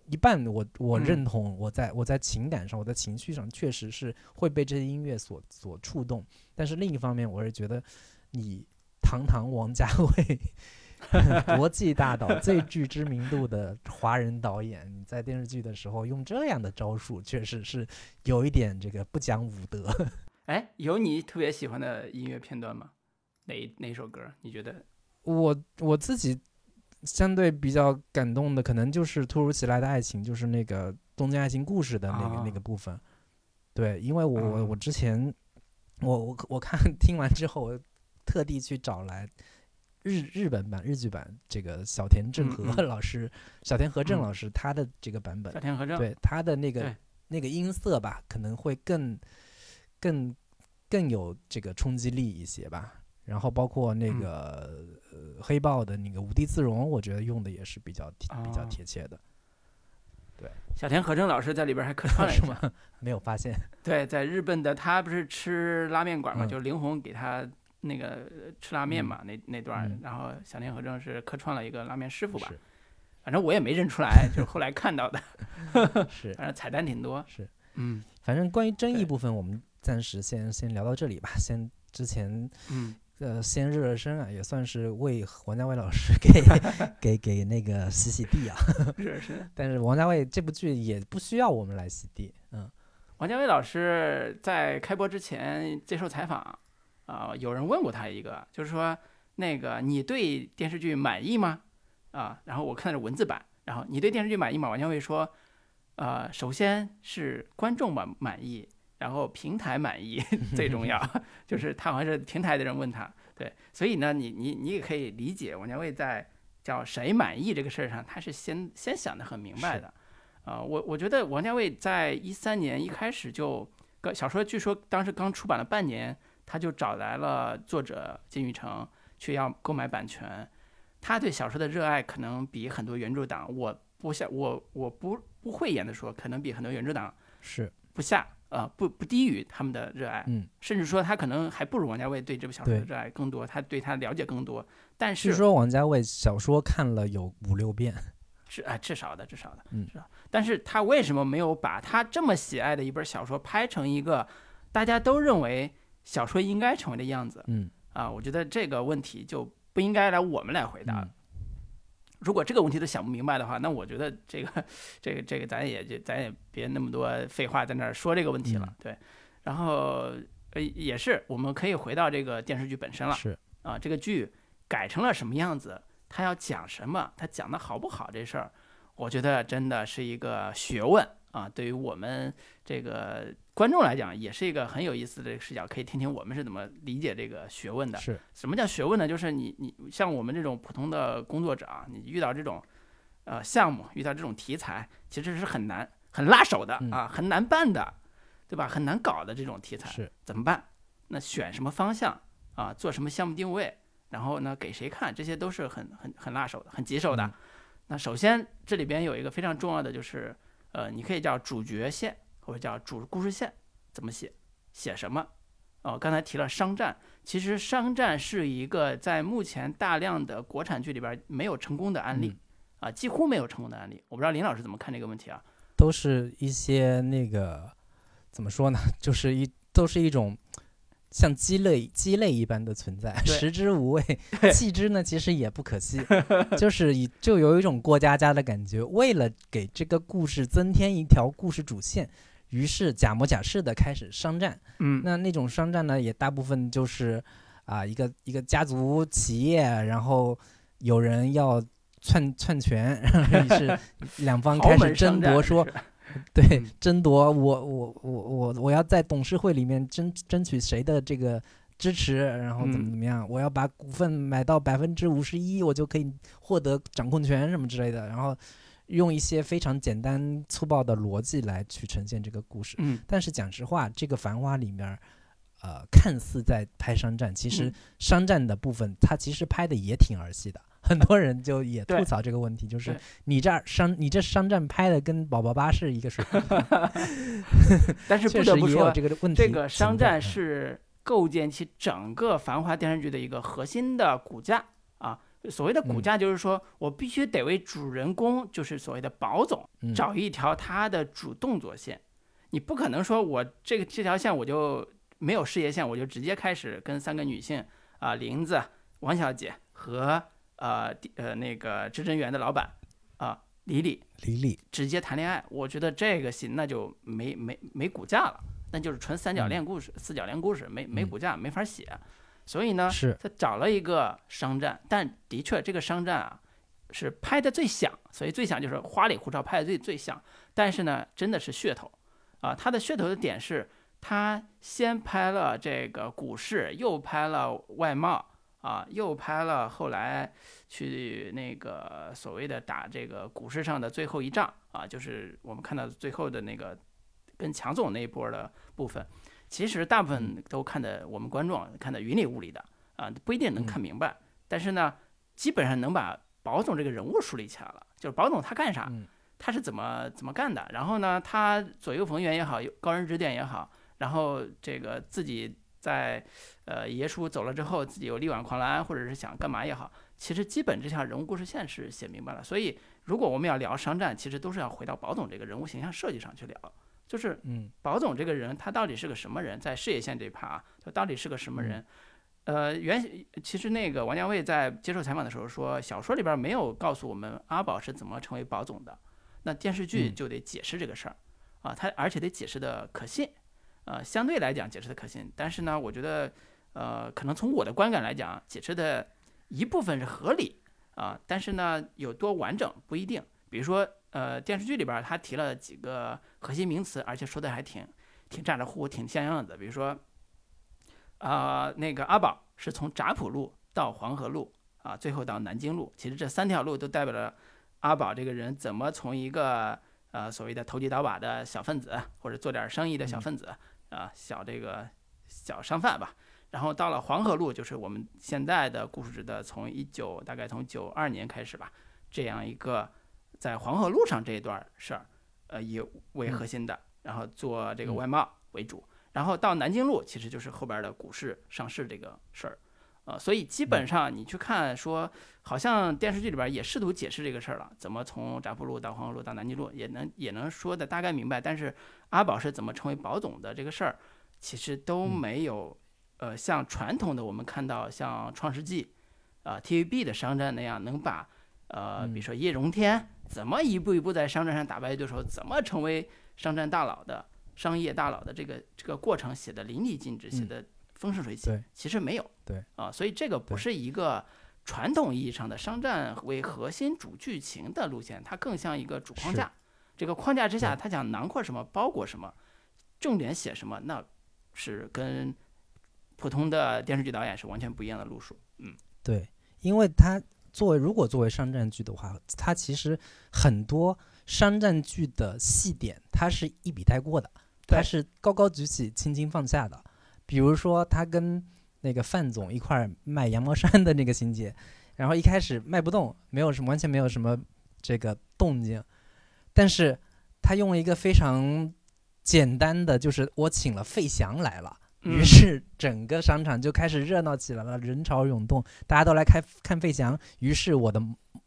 一半我我认同，我在我在情感上，我在情绪上确实是会被这些音乐所所触动。但是另一方面，我是觉得你堂堂王家卫，国际大导，最具知名度的华人导演，你在电视剧的时候用这样的招数，确实是有一点这个不讲武德。哎，有你特别喜欢的音乐片段吗？哪哪首歌？你觉得？我我自己。相对比较感动的，可能就是突如其来的爱情，就是那个《东京爱情故事》的那个那个部分。对，因为我我我之前我我我看听完之后，我特地去找来日日本版日剧版这个小田正和老师、小田和正老师他的这个版本。小田和正对他的那个那个音色吧，可能会更更更有这个冲击力一些吧。然后包括那个呃黑豹的那个无地自容，我觉得用的也是比较比较贴切的。对，小田和正老师在里边还客串了是吗？没有发现。对，在日本的他不是吃拉面馆嘛，就灵魂给他那个吃拉面嘛，那那段，然后小田和正是客串了一个拉面师傅吧。反正我也没认出来，就是后来看到的。是，反正彩蛋挺多。是，嗯，反正关于争议部分，我们暂时先先聊到这里吧。先之前，嗯。呃，先热热身啊，也算是为王家卫老师 给给给那个洗洗地啊。热身。但是王家卫这部剧也不需要我们来洗地。嗯，王家卫老师在开播之前接受采访啊，有人问过他一个，就是说那个你对电视剧满意吗？啊，然后我看的是文字版，然后你对电视剧满意吗？王家卫说，呃，首先是观众满满意，然后平台满意 最重要，就是他好像是平台的人问他，对，所以呢，你你你也可以理解王家卫在叫谁满意这个事儿上，他是先先想的很明白的，啊、我我觉得王家卫在一三年一开始就，个小说据说当时刚出版了半年，他就找来了作者金宇澄去要购买版权，他对小说的热爱可能比很多原著党，我不下我我不不讳言的说，可能比很多原著党是，不下呃不不低于他们的热爱，嗯，甚至说他可能还不如王家卫对这部小说的热爱更多，他对他了解更多。但据是说王家卫小说看了有五六遍，至啊，至少的，至少的，嗯是吧？但是他为什么没有把他这么喜爱的一本小说拍成一个大家都认为小说应该成为的样子嗯啊？我觉得这个问题就不应该来我们来回答了。嗯如果这个问题都想不明白的话，那我觉得这个 这个这个咱也就咱也别那么多废话在那儿说这个问题了，嗯对。然后呃也是，我们可以回到这个电视剧本身了。是，啊，这个剧改成了什么样子，它要讲什么，它讲的好不好这事儿，我觉得真的是一个学问啊。对于我们这个观众来讲，也是一个很有意思的视角，可以听听我们是怎么理解这个学问的。是，什么叫学问呢？就是你你像我们这种普通的工作者啊，你遇到这种呃项目，遇到这种题材，其实是很难很拉手的嗯啊，很难办的，对吧？很难搞的这种题材。是，怎么办？那选什么方向啊？做什么项目定位？然后呢，给谁看？这些都是很很很辣手的，很棘手的。嗯那首先这里边有一个非常重要的，就是呃，你可以叫主角线或者叫主故事线，怎么写？写什么？哦，刚才提了商战，其实商战是一个在目前大量的国产剧里边没有成功的案例、嗯啊，几乎没有成功的案例。我不知道林老师怎么看这个问题啊？都是一些那个怎么说呢？就是一都是一种像鸡肋鸡肋一般的存在，食之无味，弃之呢其实也不可惜，就是以就有一种过家家的感觉。为了给这个故事增添一条故事主线，于是假模假式的开始商战。嗯那那种商战呢，也大部分就是啊，一个一个家族企业，然后有人要篡篡权，于是两方开始争夺，说是 对嗯，争夺我我我我我要在董事会里面争争取谁的这个支持，然后怎么嗯怎么样，我要把股份买到百分之五十一，我就可以获得掌控权什么之类的，然后用一些非常简单粗暴的逻辑来去呈现这个故事。嗯但是讲实话，这个《繁花》里面，呃，看似在拍商战，其实嗯商战的部分，它其实拍的也挺儿戏的。很多人就也吐槽这个问题，就是你这儿商，你这商战拍的跟宝宝巴士一个水平，但是不得不说，这个问题。这个商战嗯是构建起整个繁华电视剧的一个核心的骨架啊。所谓的骨嗯架，就是说我必须得为主人公，就是所谓的宝总，嗯找一条他的主动作线。你不可能说我这个这条线我就没有事业线，我就直接开始跟三个女性啊，林子、王小姐和呃呃那个至臻园的老板啊李李李李，直接谈恋爱，我觉得这个戏那就没没没骨架了，那就是纯三角恋故事、四角恋故事，没没嗯骨架，没法写。所以呢，是他找了一个商战，但的确这个商战啊是拍的最响，所以最响就是花里胡哨拍的最最响。但是呢，真的是噱头啊，他的噱头的点是，他先拍了这个股市，又拍了外贸啊，又拍了后来去那个所谓的打这个股市上的最后一仗啊，就是我们看到最后的那个跟强总那一波的部分，其实大部分都看的我们观众看的云里雾里的啊，不一定能看明白，但是呢，基本上能把保总这个人物树立起来了，就是保总他干啥，嗯他是怎么怎么干的，然后呢，他左右逢源也好，有高人指点也好，然后这个自己在呃爷叔走了之后，自己有力挽狂澜，或者是想干嘛也好，其实基本这条人物故事线是写明白了。所以，如果我们要聊商战，其实都是要回到宝总这个人物形象设计上去聊，就是嗯。保总这个人他到底是个什么人，在事业线这一趴啊，他到底是个什么嗯。人？呃，原其实那个王家卫在接受采访的时候说，小说里边没有告诉我们阿宝是怎么成为宝总的，那电视剧嗯。就得解释这个事儿、啊，他而且得解释的可信，呃，相对来讲解释的可信，但是呢，我觉得呃，可能从我的观感来讲，解释的一部分是合理啊，但是呢，有多完整不一定。比如说呃电视剧里边他提了几个核心名词，而且说的还挺挺咋咋呼呼，挺像样的。比如说，啊、那个阿宝是从闸浦路到黄河路啊，最后到南京路。其实这三条路都代表了阿宝这个人怎么从一个呃所谓的投机倒把的小分子，或者做点生意的小分子啊，小这个小商贩吧。然后到了黄河路，就是我们现在的故事的从一九大概从九二年开始吧，这样一个在黄河路上这一段事儿，呃，以为核心的，然后做这个外贸为主。然后到南京路，其实就是后边的股市上市这个事儿，呃，所以基本上你去看说，好像电视剧里边也试图解释这个事儿了，怎么从闸浦路到黄河路到南京路，也能也能说的大概明白。但是阿宝是怎么成为宝总的这个事儿，其实都嗯。没有，呃，像传统的我们看到像创世纪，啊、TVB 的商战那样，能把呃，比如说叶荣添怎么一步一步在商战上打败对手，怎么成为商战大佬的商业大佬的这个这个过程写的淋漓尽致，写嗯。的风生水起。其实没有。对啊，所以这个不是一个传统意义上的商战为核心主剧情的路线，它更像一个主框架。这个框架之下，它想囊括什么，包裹什么，重点写什么，那是跟普通的电视剧导演是完全不一样的路数。嗯，对，因为它作为如果作为商战剧的话，它其实很多商战剧的细点，它是一笔带过的，它是高高举起，轻轻放下的。比如说，他跟那个范总一块儿卖羊毛衫的那个情节，然后一开始卖不动，没有什么完全没有什么这个动静，但是他用了一个非常简单的，就是我请了费翔来了。于嗯是整个商场就开始热闹起来了，人潮涌动，大家都来看看费翔。于是我的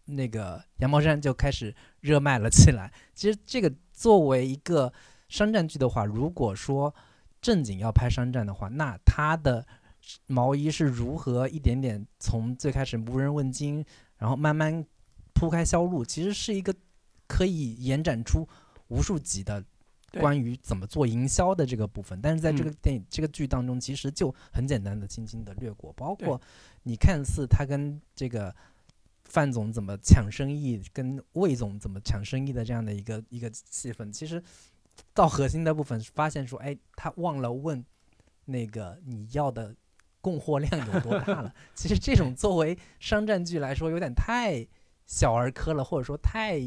那个羊毛衫就开始热卖了起来。其实这个作为一个商战剧的话，如果说正经要拍商战的话，那他的毛衣是如何一点点从最开始无人问津，然后慢慢铺开销路，其实是一个可以延展出无数集的关于怎么做营销的这个部分。但是在这嗯个电影、这个剧当中，其实就很简单的、轻轻的略过，包括你看似他跟这个。范总怎么抢生意，跟魏总怎么抢生意的这样的一个一个气氛，其实到核心的部分，发现说，哎，他忘了问那个你要的供货量有多大了。其实这种作为商战剧来说，有点太小儿科了，或者说太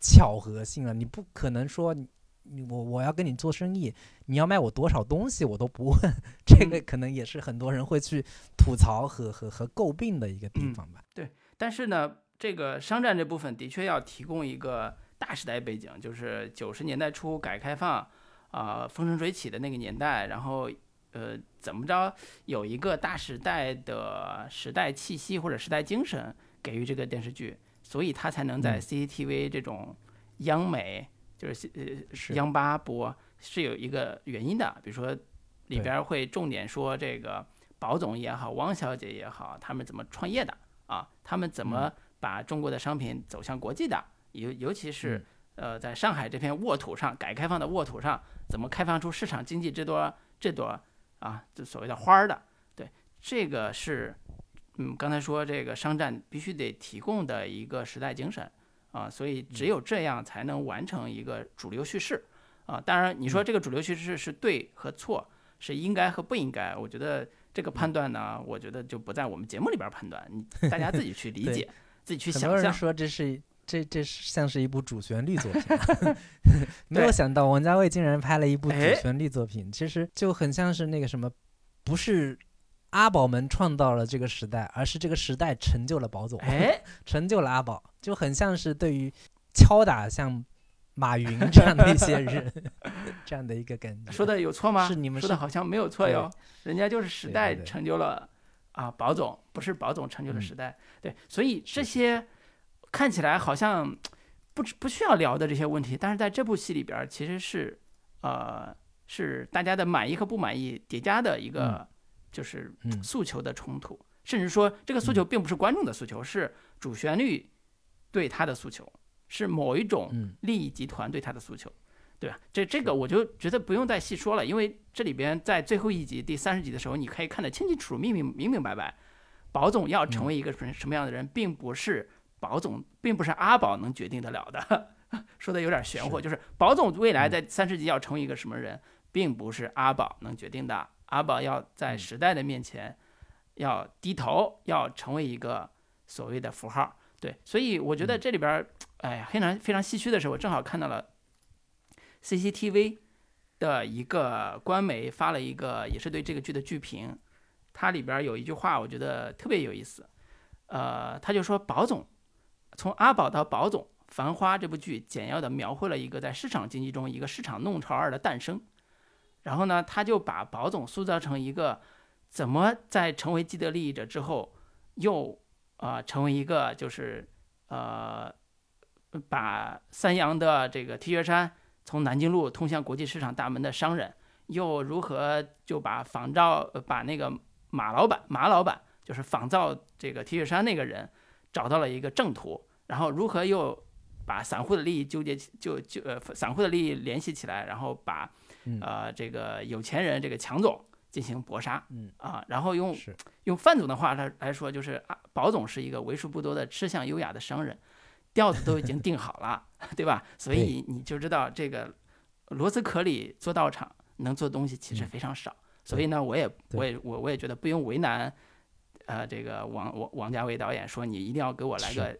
巧合性了。你不可能说你你我我要跟你做生意，你要卖我多少东西我都不问，这个嗯可能也是很多人会去吐槽和和和诟病的一个地嗯方吧。对但是呢，这个商战这部分的确要提供一个大时代背景，就是九十年代初改革开放啊、风生水起的那个年代，然后呃怎么着有一个大时代的时代气息或者时代精神给予这个电视剧，所以它才能在嗯 CCTV 这种央美就是呃是央八播是有一个原因的，比如说里对边会重点说这个宝总也好，汪小姐也好，他们怎么创业的。啊，他们怎么把中国的商品走向国际的？尤尤其是呃，在上海这片沃土上，改革开放的沃土上，怎么开放出市场经济这朵这朵啊，这所谓的花儿的？对，这个是嗯，刚才说这个商战必须得提供的一个时代精神啊，所以只有这样才能完成一个主流叙事啊。当然，你说这个主流叙事是对和错，是应该和不应该，我觉得。这个判断呢，我觉得就不在我们节目里边判断，你大家自己去理解，自己去想象。多人说这是这这是像是一部主旋律作品，没有想到王家卫竟然拍了一部主哎旋律作品，其实就很像是那个什么，不是阿宝们创造了这个时代，而是这个时代成就了宝总，哎，成就了阿宝，就很像是对于敲打像马云这样的一些人 这样的一个感觉。说的有错吗？是你们是说的好像没有错哟，人家就是时代成就了啊，宝总不是宝总成就了嗯时代，对，所以这是些看起来好像不不需要聊的这些问题，但是在这部戏里边儿其实是呃是大家的满意和不满意叠加的一个就是嗯。诉求的冲突，甚至说这个诉求并不是观众的诉求，是主旋律对他的诉求，是某一种嗯。利益集团对他的诉求，对吧？这这个我就觉得不用再细说了，因为这里边在最后一集第三十集的时候，你可以看得清清楚楚、明明明明白白，宝总要成为一个什什么样的人，并不是宝总，并不是阿宝能决定得了的，说的有点玄乎，就是宝总未来嗯在三十集要成为一个什么人，并不是阿宝能决定的。阿宝要在嗯时代的面前要低头，要成为一个所谓的符号。对，所以我觉得嗯这里边儿，哎呀，非常非常唏嘘的是，我正好看到了 CCTV 的一个官媒发了一个也是对这个剧的剧评，它里边有一句话，我觉得特别有意思。呃，他就说宝总从阿宝到宝总，《繁花》这部剧简要的描绘了一个在市场经济中一个市场弄潮儿的诞生。然后呢，他就把宝总塑造成一个怎么在成为既得利益者之后，又啊、成为一个就是呃把三洋的这个 T 恤衫从南京路通向国际市场大门的商人，又如何就把仿造呃把那个马老板马老板就是仿造这个 T 恤衫那个人找到了一个正途，然后如何又把散户的利益纠结起就就呃散户的利益联系起来，然后把嗯。呃这个有钱人这个强总进行搏杀，嗯。啊，然后用用范总的话来来说，就是啊，宝总是一个为数不多的吃相优雅的商人，调子都已经定好了，对吧？所以你就知道这个罗斯壳里做道场能做东西其实嗯。非常少，所以呢，我也我也我我也觉得不用为难，呃，这个王王王家卫导演说你一定要给我来个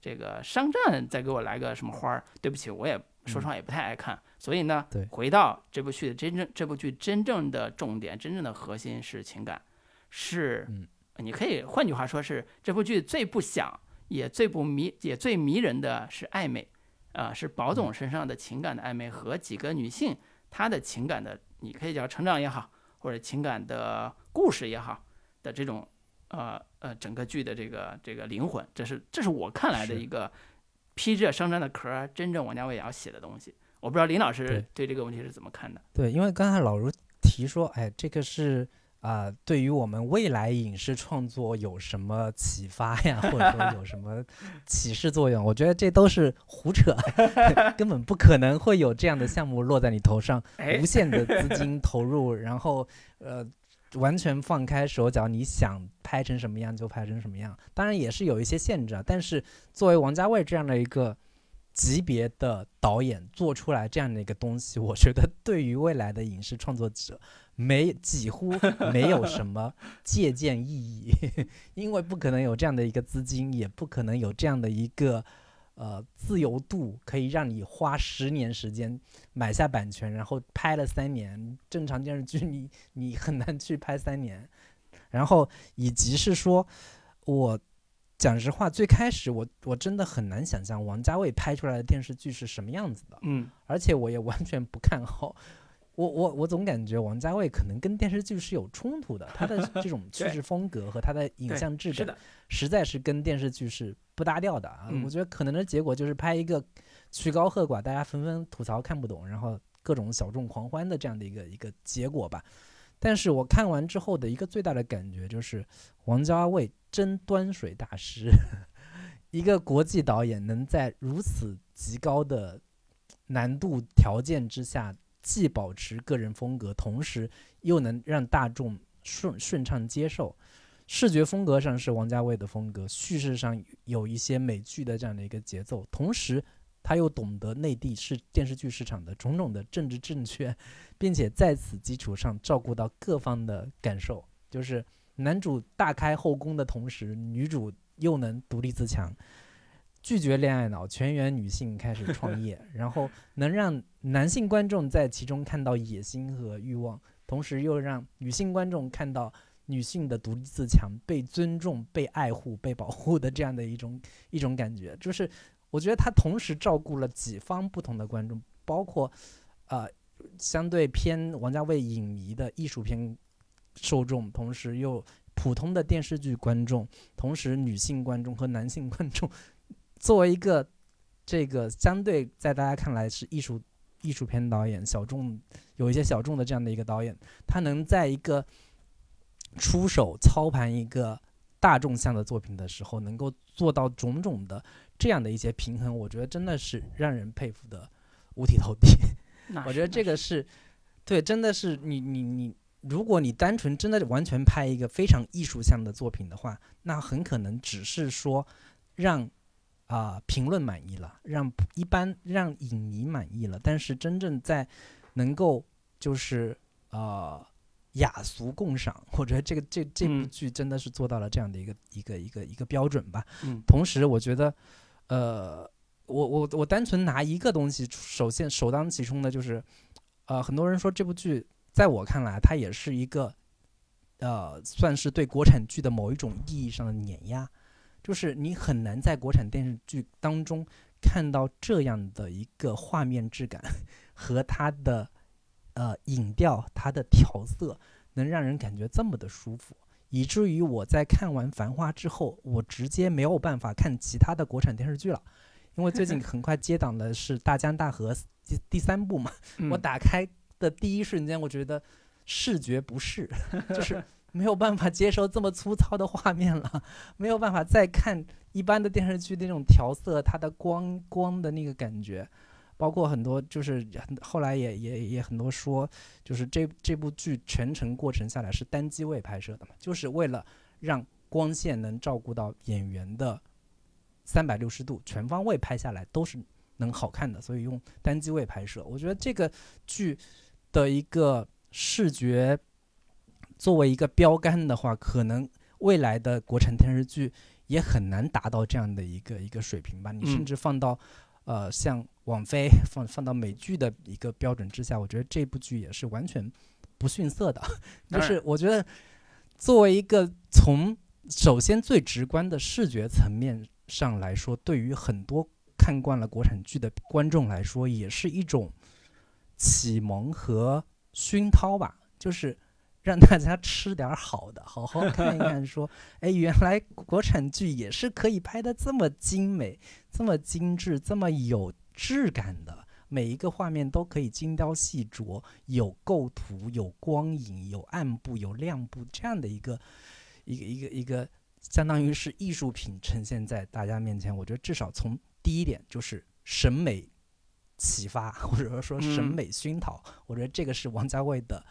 这个商战，再给我来个什么花儿，对不起，我也说实嗯。话也不太爱看，所以呢，回到这部剧的真正这部剧真正的重点，真正的核心是情感，是嗯你可以换句话说是这部剧最不想也最不迷也最迷人的是暧昧，啊、是宝总身上的情感的暧昧和几个女性她的情感的，你可以叫成长也好，或者情感的故事也好的这种呃呃整个剧的这个这个灵魂，这是这是我看来的一个披着商战的壳儿，真正王家卫要写的东西。我不知道林老师对对这个问题是怎么看的？对，因为刚才老卢提说，哎，这个是啊、对于我们未来影视创作有什么启发呀，或者说有什么启示作用？我觉得这都是胡扯，根本不可能会有这样的项目落在你头上，哎无，限的资 金投入，然后呃。完全放开手脚，你想拍成什么样就拍成什么样。当然也是有一些限制啊，但是作为王家卫这样的一个级别的导演做出来这样的一个东西，我觉得对于未来的影视创作者没几乎 没有什么借鉴意义，因为不可能有这样的一个资金，也不可能有这样的一个呃自由度，可以让你花十年时间买下版权，然后拍了三年。正常电视剧你你很难去拍三年，然后以及是说我。讲实话，最开始我我真的很难想象王家卫拍出来的电视剧是什么样子的，嗯，而且我也完全不看好。我我我总感觉王家卫可能跟电视剧是有冲突的，他的 这种叙对事风格和他的影像质感，实在是跟电视剧是不搭调的啊。嗯我觉得可能的结果就是拍一个曲高和寡，大家纷纷吐槽看不懂，然后各种小众狂欢的这样的一个一个结果吧。但是我看完之后的一个最大的感觉就是，王家卫真端水大师，一个国际导演能在如此极高的难度条件之下，既保持个人风格，同时又能让大众顺顺畅接受。视觉风格上是王家卫的风格，叙事上有一些美剧的这样的一个节奏，同时他又懂得内地是电视剧市场的种种的政治正确，并且在此基础上照顾到各方的感受，就是男主大开后宫的同时，女主又能独立自强，拒绝恋爱脑，全员女性开始创业，然后能让男性观众在其中看到野心和欲望，同时又让女性观众看到女性的独立自强、被尊重、被爱护、被保护的这样的一种 一种感觉。就是我觉得他同时照顾了几方不同的观众，包括呃相对偏王家卫影迷的艺术片受众，同时又普通的电视剧观众，同时女性观众和男性观众，作为一个这个相对在大家看来是艺术艺术片导演，小众有一些小众的这样的一个导演，他能在一个出手操盘一个大众向的作品的时候，能够做到种种的这样的一些平衡，我觉得真的是让人佩服的五体投地。我觉得这个是，对，真的是你你你，如果你单纯真的完全拍一个非常艺术向的作品的话，那很可能只是说让啊、评论满意了，让一般让影迷满意了，但是真正在能够就是呃雅俗共赏，我觉得这个这这部嗯剧真的是做到了这样的一个一个一个一个标准吧。嗯同时，我觉得，呃，我我我单纯拿一个东西，首先首当其冲的就是，呃，很多人说这部剧，在我看来，它也是一个，呃，算是对国产剧的某一种意义上的碾压，就是你很难在国产电视剧当中看到这样的一个画面质感和它的呃影调、它的调色，能让人感觉这么的舒服。以至于我在看完《繁花》之后，我直接没有办法看其他的国产电视剧了，因为最近 很快接档的是《大江大河》第第三部嘛。我嗯打开的第一瞬间，我觉得视觉不适，就是没有办法接受这么粗糙的画面了，没有办法再看一般的电视剧那种调色，它的光光的那个感觉。包括很多就是后来也也也很多说，就是这这部剧全程过程下来是单机位拍摄的嘛，就是为了让光线能照顾到演员的三百六十度全方位拍下来都是能好看的，所以用单机位拍摄。我觉得这个剧的一个视觉作为一个标杆的话，可能未来的国产电视剧也很难达到这样的一个一个水平吧。你甚嗯至放到呃像网飞放放到美剧的一个标准之下，我觉得这部剧也是完全不逊色的。就是我觉得作为一个从首先最直观的视觉层面上来说，对于很多看惯了国产剧的观众来说，也是一种启蒙和熏陶吧，就是让大家吃点儿好的，好好 看一看，说，哎，原来国产剧也是可以拍的这么精美、这么精致、这么有质感的。每一个画面都可以精雕细琢，有构图、有光影、有暗部、有亮部，这样的一个一个一个一个，相当于是艺术品呈现在大家面前。我觉得至少从第一点就是审美启发，或者说审嗯美熏陶，我觉得这个是王家卫的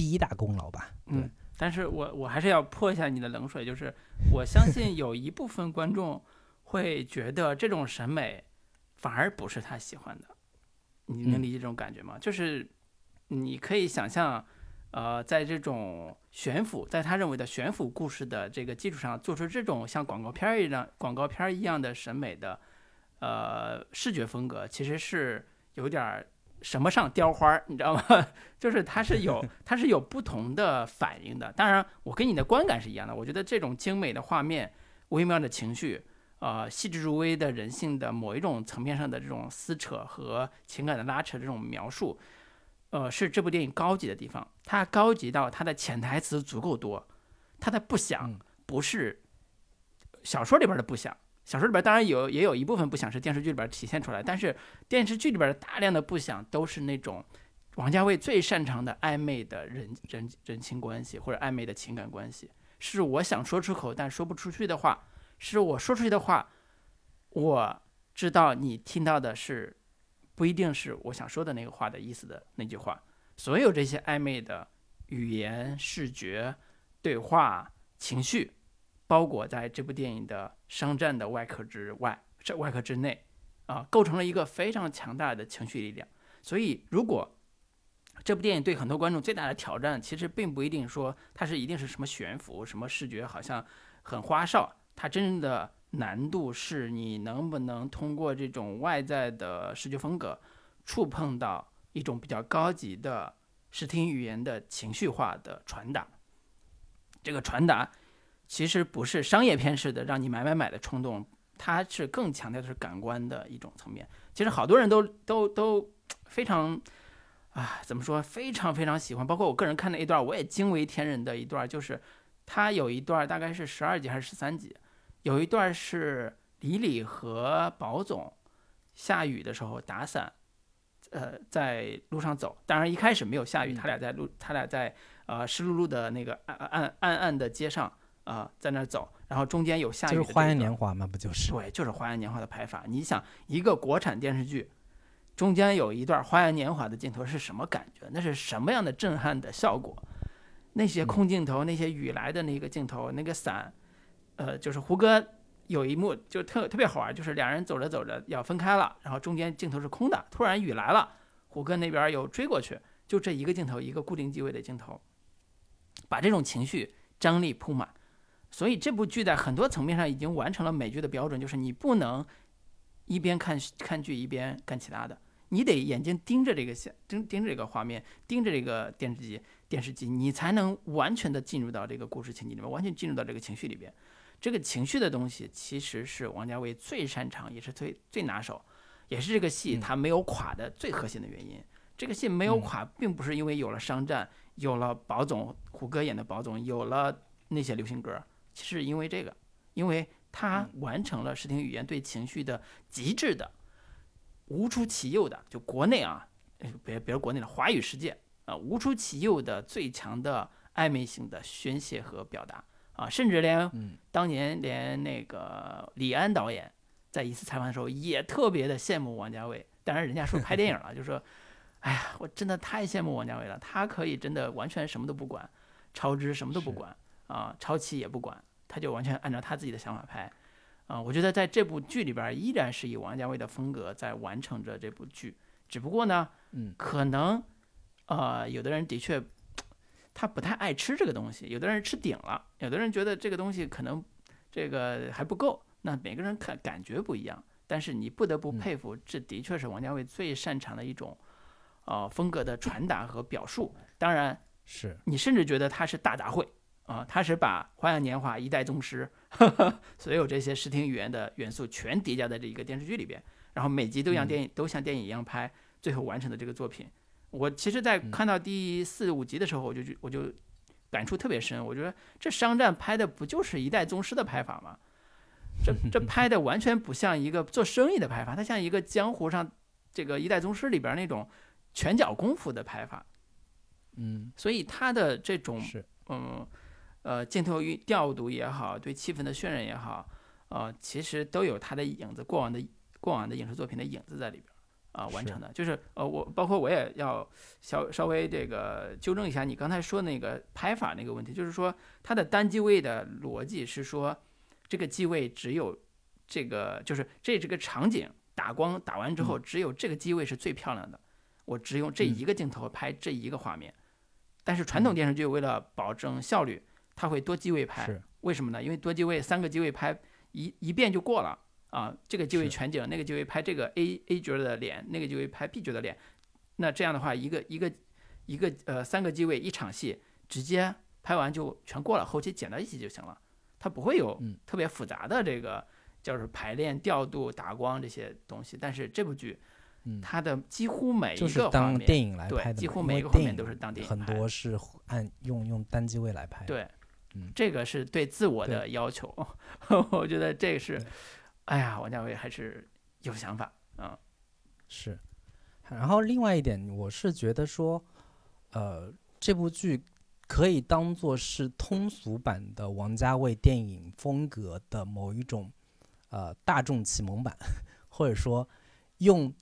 第一大功劳吧。对，嗯，但是我我还是要泼一下你的冷水，就是我相信有一部分观众会觉得这种审美反而不是他喜欢的，你能嗯理解这种感觉吗？就是你可以想象，呃，在这种悬浮，在他认为的悬浮故事的这个基础上，做出这种像广告片儿一样、广告片儿一样的审美的呃视觉风格，其实是有点儿什么上雕花儿，你知道吗？就是它是有 它是有不同的反应的。当然，我跟你的观感是一样的。我觉得这种精美的画面、微妙的情绪、呃细致入微的人性的某一种层面上的这种撕扯和情感的拉扯，这种描述，呃，是这部电影高级的地方。它高级到它的潜台词足够多，它的不想嗯不是小说里边的不想。小说里边当然有，也有一部分不想是电视剧里边体现出来，但是电视剧里边的大量的不想都是那种王家卫最擅长的暧昧的人人人情关系或者暧昧的情感关系，是我想说出口但说不出去的话，是我说出去的话，我知道你听到的是不一定是我想说的那个话的意思的那句话，所有这些暧昧的语言、视觉、对话、情绪，包裹在这部电影的商战的外壳之外，这外壳之内，啊，构成了一个非常强大的情绪力量。所以，如果这部电影对很多观众最大的挑战，其实并不一定说它是一定是什么悬浮、什么视觉好像很花哨，它真正的难度是你能不能通过这种外在的视觉风格，触碰到一种比较高级的视听语言的情绪化的传达。这个传达其实不是商业片式的让你买买买的冲动，它是更强调的是感官的一种层面。其实好多人都都都非常啊，怎么说？非常非常喜欢。包括我个人看的一段，我也惊为天人的一段，就是他有一段大概是十二集还是十三集，有一段是李李和宝总下雨的时候打伞，呃，在路上走。当然一开始没有下雨，嗯他俩在路，他俩在呃湿漉漉的那个暗暗暗暗的街上啊、在那儿走，然后中间有下雨的这就是花样年华嘛，不就是？对，就是《花样年华》的拍法。你想，一个国产电视剧中间有一段《花样年华》的镜头是什么感觉？那是什么样的震撼的效果？那些空镜头，那些雨来的那个镜头，那个伞，呃，就是胡歌有一幕就特特别好玩，就是两人走着走着要分开了，然后中间镜头是空的，突然雨来了，胡歌那边又追过去，就这一个镜头，一个固定机位的镜头，把这种情绪张力铺满。所以这部剧在很多层面上已经完成了美剧的标准，就是你不能一边看看剧一边干其他的，你得眼睛盯着这个线，盯盯着这个画面，盯着这个电视机电视机，你才能完全的进入到这个故事情节里面，完全进入到这个情绪里边。这个情绪的东西其实是王家卫最擅长，也是最最拿手，也是这个戏他没有垮的最核心的原因。这个戏没有垮，并不是因为有了商战，有了宝总胡歌演的宝总，有了那些流行歌。是因为这个，因为他完成了视听语言对情绪的极致的、无出其右的，就国内啊，别别说国内的华语世界啊，无出其右的最强的暧昧性的宣泄和表达啊，甚至连当年连那个李安导演在一次采访的时候也特别的羡慕王家卫，当然人家说拍电影了，就说，哎呀，我真的太羡慕王家卫了，他可以真的完全什么都不管，超支什么都不管。啊，超期也不管，他就完全按照他自己的想法拍，啊，我觉得在这部剧里边依然是以王家卫的风格在完成着这部剧，只不过呢，嗯，可能，呃，有的人的确他不太爱吃这个东西，有的人吃顶了，有的人觉得这个东西可能这个还不够，那每个人看感觉不一样，但是你不得不佩服，这的确是王家卫最擅长的一种，呃，风格的传达和表述，当然是。你甚至觉得他是大杂烩。啊，他是把《花样年华》一代宗师，所有这些视听语言的元素全叠加在这一个电视剧里边，然后每集都像电影都像电影一样拍，最后完成的这个作品。我其实，在看到第四五集的时候，我就我就感触特别深。我觉得这商战拍的不就是一代宗师的拍法吗？这这拍的完全不像一个做生意的拍法，它像一个江湖上这个一代宗师里边那种拳脚功夫的拍法。嗯，所以他的这种是嗯。呃，镜头与调度也好，对气氛的渲染也好，呃，其实都有它的影子，过往的过往的影视作品的影子在里边啊，完成的。就是呃，我包括我也要稍稍微这个纠正一下你刚才说那个拍法那个问题，就是说它的单机位的逻辑是说，这个机位只有这个，就是这这个场景打光打完之后，只有这个机位是最漂亮的，我只用这一个镜头拍这一个画面。但是传统电视剧为了保证效率。他会多机位拍，为什么呢？因为多机位三个机位拍一一遍就过了啊。这个机位全景，那个机位拍这个 A A 角的脸，那个机位拍 B 角的脸。那这样的话，一个一个一个呃三个机位一场戏直接拍完就全过了，后期剪到一起就行了。它不会有特别复杂的这个就是排练、调度、打光这些东西。但是这部剧，它的几乎每一个画面，电影来拍的，几乎每一个画面都是当电影很多是按用用单机位来拍。对。这个是对自我的要求，我觉得这个是，哎呀，王家卫还是有想法啊。是，然后另外一点，我是觉得说，呃，这部剧可以当做是通俗版的王家卫电影风格的某一种呃大众启蒙版，或者说用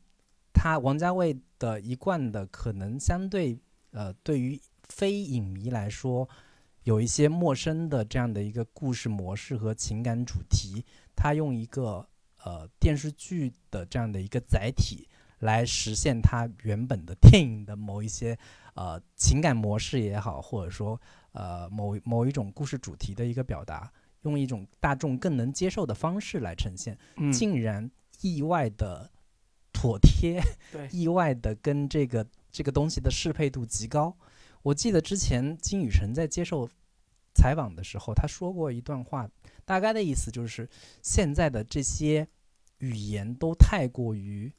他王家卫的一贯的可能相对呃对于非影迷来说。有一些陌生的这样的一个故事模式和情感主题，他用一个呃电视剧的这样的一个载体来实现他原本的电影的某一些呃情感模式也好，或者说呃某某一种故事主题的一个表达，用一种大众更能接受的方式来呈现，竟然意外的妥帖，意外的跟这个这个东西的适配度极高。我记得之前金宇澄在接受采访的时候，他说过一段话，大概的意思就是，现在的这些语言都太过于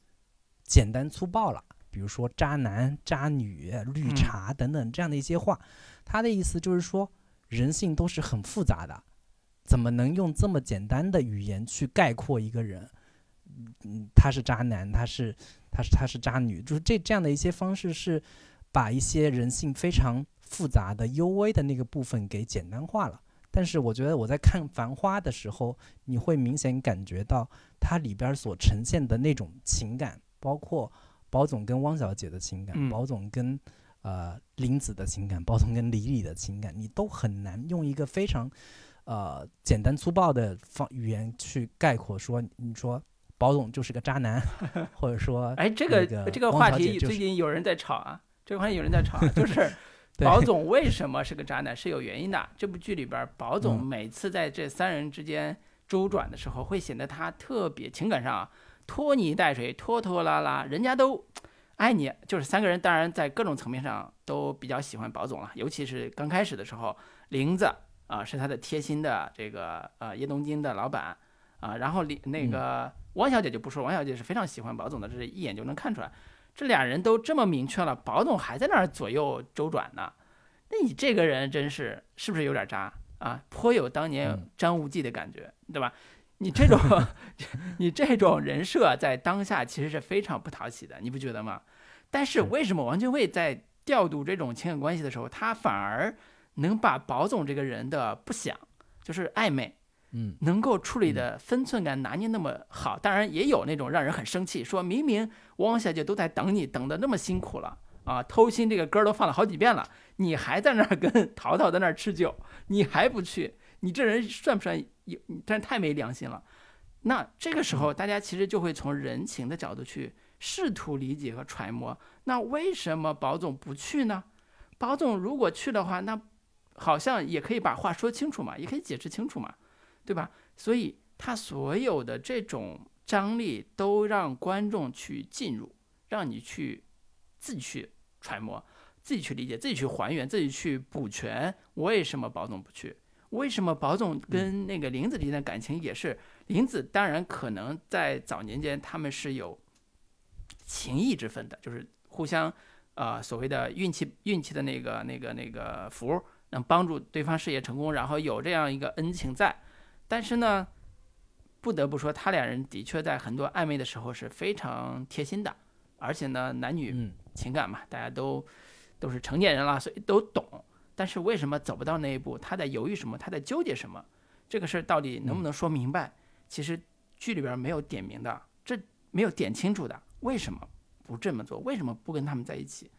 简单粗暴了，比如说渣男、渣女、绿茶等等这样的一些话。他的意思就是说，人性都是很复杂的，怎么能用这么简单的语言去概括一个人？嗯，他是渣男，他是他是他是渣女，就是这这样的一些方式是。把一些人性非常复杂的、幽微的那个部分给简单化了。但是我觉得我在看《繁花》的时候，你会明显感觉到它里边所呈现的那种情感，包括宝总跟汪小姐的情感，宝总跟呃林子的情感，宝总跟李李的情感，你都很难用一个非常呃简单粗暴的方语言去概括说，你说包总就是个渣男，或者说哎，这个这个话题最近有人在吵啊，这个话题有人在吵，就是 宝总为什么是个渣男是有原因的。这部剧里边，宝总每次在这三人之间周转的时候，会显得他特别情感上拖泥带水、拖拖拉拉，人家都。爱你就是三个人，当然在各种层面上都比较喜欢宝总了，尤其是刚开始的时候，玲子啊是他的贴心的这个呃叶东京的老板啊，然后李那个汪小姐就不说，汪小姐是非常喜欢宝总的，这是一眼就能看出来，这俩人都这么明确了，保总还在那儿左右周转呢，那你这个人真是是不是有点渣啊？颇有当年张无忌的感觉，对吧？你这种，你这种人设在当下其实是非常不讨喜的，你不觉得吗？但是为什么王俊卫在调度这种情感关系的时候，他反而能把保总这个人的不想，就是暧昧，嗯，能够处理的分寸感拿捏那么好？当然也有那种让人很生气，说明明汪小姐都在等你，等的那么辛苦了啊，偷心这个歌都放了好几遍了，你还在那儿跟淘淘在那儿吃酒，你还不去？你这人算不算有？真太没良心了。那这个时候，大家其实就会从人情的角度去试图理解和揣摩。那为什么保总不去呢？保总如果去的话，那好像也可以把话说清楚嘛，也可以解释清楚嘛，对吧？所以他所有的这种张力都让观众去进入，让你去自己去揣摩，自己去理解，自己去还原，自己去补全。为什么保总不去？为什么宝总跟那个林子之间的感情也是？林子当然可能在早年间他们是有情谊之分的，就是互相呃所谓的运气运气的那个那个那个福，能帮助对方事业成功，然后有这样一个恩情在。但是呢，不得不说，他俩人的确在很多暧昧的时候是非常贴心的，而且呢，男女情感嘛，大家都都是成年人了，所以都懂。但是为什么走不到那一步？他在犹豫什么？他在纠结什么？这个事儿到底能不能说明白？其实剧里边没有点明的，这没有点清楚的，为什么不这么做？为什么不跟他们在一起？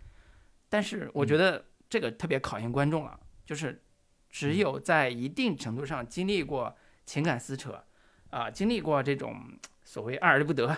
但是我觉得这个特别考验观众了，就是只有在一定程度上经历过情感撕扯，啊，经历过这种所谓爱而不得，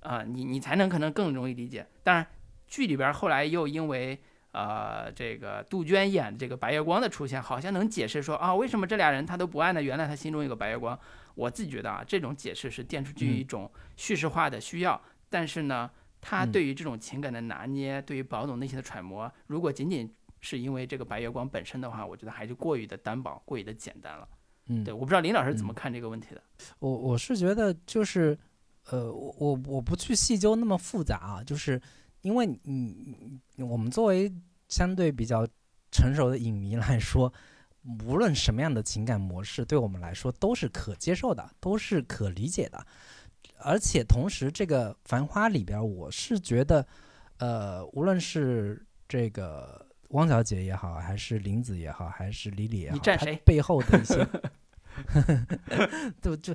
啊，你你才能可能更容易理解。当然，剧里边后来又因为。呃，这个杜鹃演的这个白月光的出现，好像能解释说啊，为什么这俩人他都不爱呢？原来他心中有个白月光。我自己觉得啊，这种解释是电视剧一种叙事化的需要。但是呢，他对于这种情感的拿捏，对于宝总内心的揣摩，如果仅仅是因为这个白月光本身的话，我觉得还是过于的单薄，过于的简单了。嗯，对，我不知道林老师怎么看这个问题的。我我是觉得就是，呃，我我我不去细究那么复杂啊，就是。因为你，我们作为相对比较成熟的影迷来说，无论什么样的情感模式，对我们来说都是可接受的，都是可理解的。而且同时，这个《繁花》里边，我是觉得，呃，无论是这个汪小姐也好，还是林子也好，还是李李也好，他背后的一些，就就。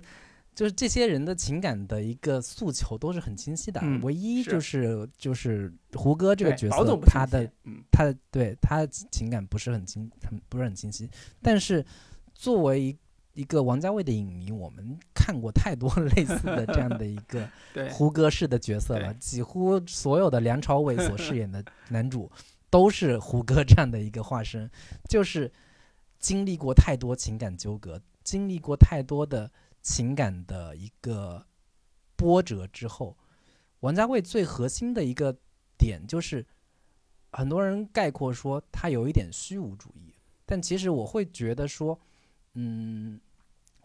就是这些人的情感的一个诉求都是很清晰的，唯一就是就是胡歌这个角色，他的他的对他的情感不是很清，很不是很清晰。但是作为一一个王家卫的影迷，我们看过太多 类似的这样的一个胡歌式的角色了，几乎所有的梁朝伟所饰演的男主都是胡歌这样的一个化身，就是经历过太多情感纠葛，经历过太多的。情感的一个波折之后，王家卫最核心的一个点就是，很多人概括说他有一点虚无主义，但其实我会觉得说，嗯，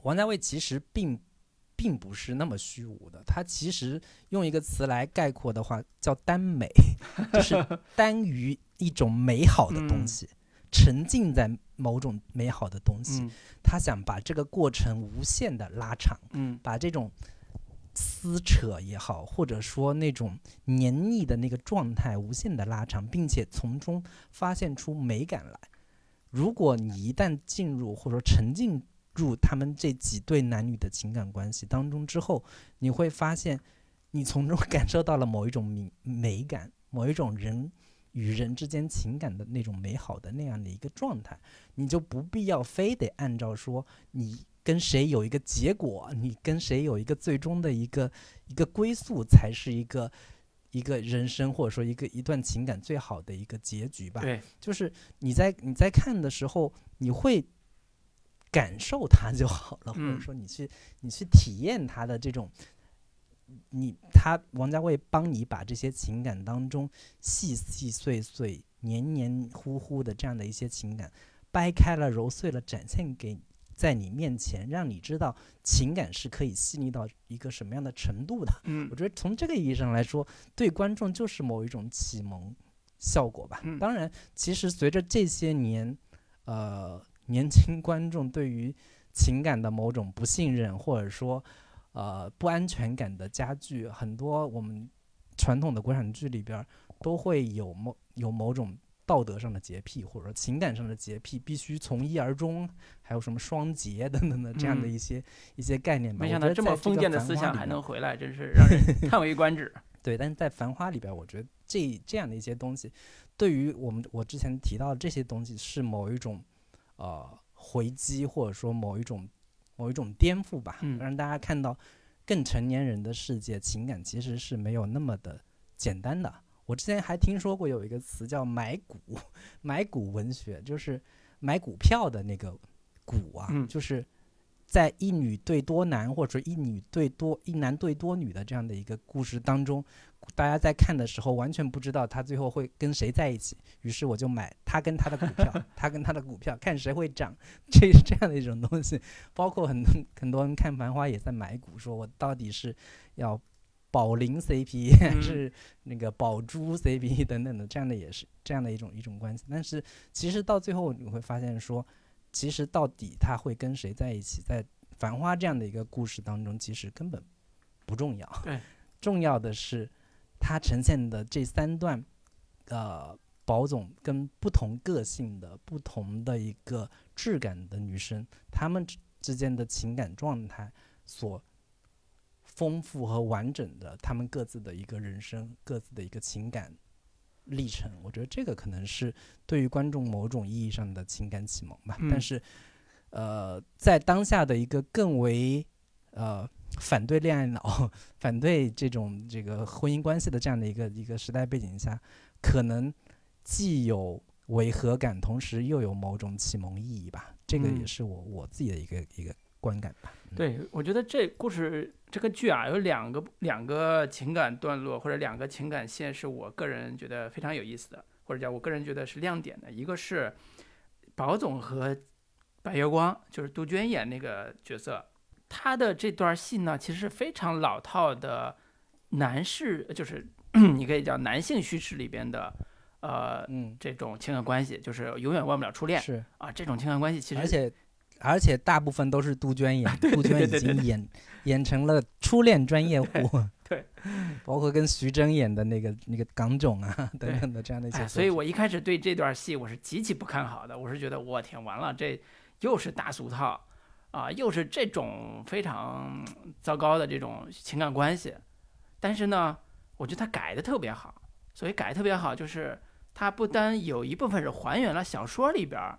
王家卫其实并并不是那么虚无的，它其实用一个词来概括的话叫“耽美 ”，就是耽于一种美好的东西。沉浸在某种美好的东西，他想把这个过程无限的拉长，嗯，把这种撕扯也好，或者说那种黏腻的那个状态无限的拉长，并且从中发现出美感来。如果你一旦进入或者说沉浸入他们这几对男女的情感关系当中之后，你会发现，你从中 感受到了某一种美美感，某一种人。与人之间情感的那种美好的那样的一个状态，你就不必要非得按照说你跟谁有一个结果，你跟谁有一个最终的一个一个归宿，才是一个一个人生或者说一个一段情感最好的一个结局吧。对，就是你在你在看的时候，你会感受它就好了，或者嗯说你去你去体验它的这种。你他王家卫帮你把这些情感当中细细碎碎、黏黏糊糊的这样的一些情感掰开了、揉碎了，展现给在你面前，让你知道情感是可以细腻到一个什么样的程度的。嗯我觉得从这个意义上来说，对观众就是某一种启蒙效果吧。嗯当然，其实随着这些年，呃，年轻观众对于情感的某种不信任，或者说呃不安全感的加剧，很多我们传统的国产剧里边儿都会有某有某种道德上的洁癖，或者说情感上的洁癖，必须从一而终，还有什么双节等等的这样的嗯一些、一些概念吧。没想到这么封建的思想还能回来，真是 让人叹为观止。对，但是在《繁花》里边儿，我觉得这这样的一些东西，对于我们我之前提到的这些东西，是某一种呃回击，或者说某一种某一种颠覆吧，嗯让大家看到更成年人的世界，情感其实是没有那么的简单的。我之前还听说过有一个词叫“买股”，买股文学，就是买股票的那个股啊，嗯就是在一女对多男，或者说一女对多一男对多女的这样的一个故事当中，大家在看的时候完全不知道他最后会跟谁在一起，于是我就买他跟他的股票，他跟他的股票，看谁会涨，这是这样的一种东西。包括很多很多人看《繁花》也在买股，说我到底是要宝林 CP 还嗯是那个宝珠 CP 等等的，这样的也是这样的一种一种关系。但是其实到最后你会发现说，其实到底他会跟谁在一起，在《繁花》这样的一个故事当中，其实根本不重要。对，重要的是他呈现的这三段，呃，宝总跟不同个性的、不同的一个质感的女生，她们之之间的情感状态所丰富和完整的，她们各自的一个人生、各自的一个情感历程。我觉得这个可能是对于观众某种意义上的情感启蒙吧。但是，呃，在当下的一个更为呃反对恋爱脑、反对这种这个婚姻关系的这样的一个一个时代背景下，可能既有违和感，同时又有某种启蒙意义吧。这个也嗯是我我自己的一个一个观感吧。嗯，对，我觉得这故事这个剧啊，有两个两个情感段落或者两个情感线，是我个人觉得非常有意思的，或者叫我个人觉得是亮点的。一个是宝总和白月光，就是杜鹃演那个角色，他的这段戏呢，其实是非常老套的男士，就是 你可以叫男性叙事里边的。呃，嗯，这种情感关系就是永远忘不了初恋是，啊！这种情感关系其实而且而且大部分都是杜鹃演，杜鹃已经演演成了初恋专业户。对，包括跟徐峥演的那个那个港囧啊 等等的这样的一些哎，所以我一开始对这段戏我是极其不看好的，我是觉得我天，完了，这又是大俗套啊，又是这种非常糟糕的这种情感关系。但是呢，我觉得他改的特别好，所以改特别好，就是他不单有一部分是还原了小说里边儿，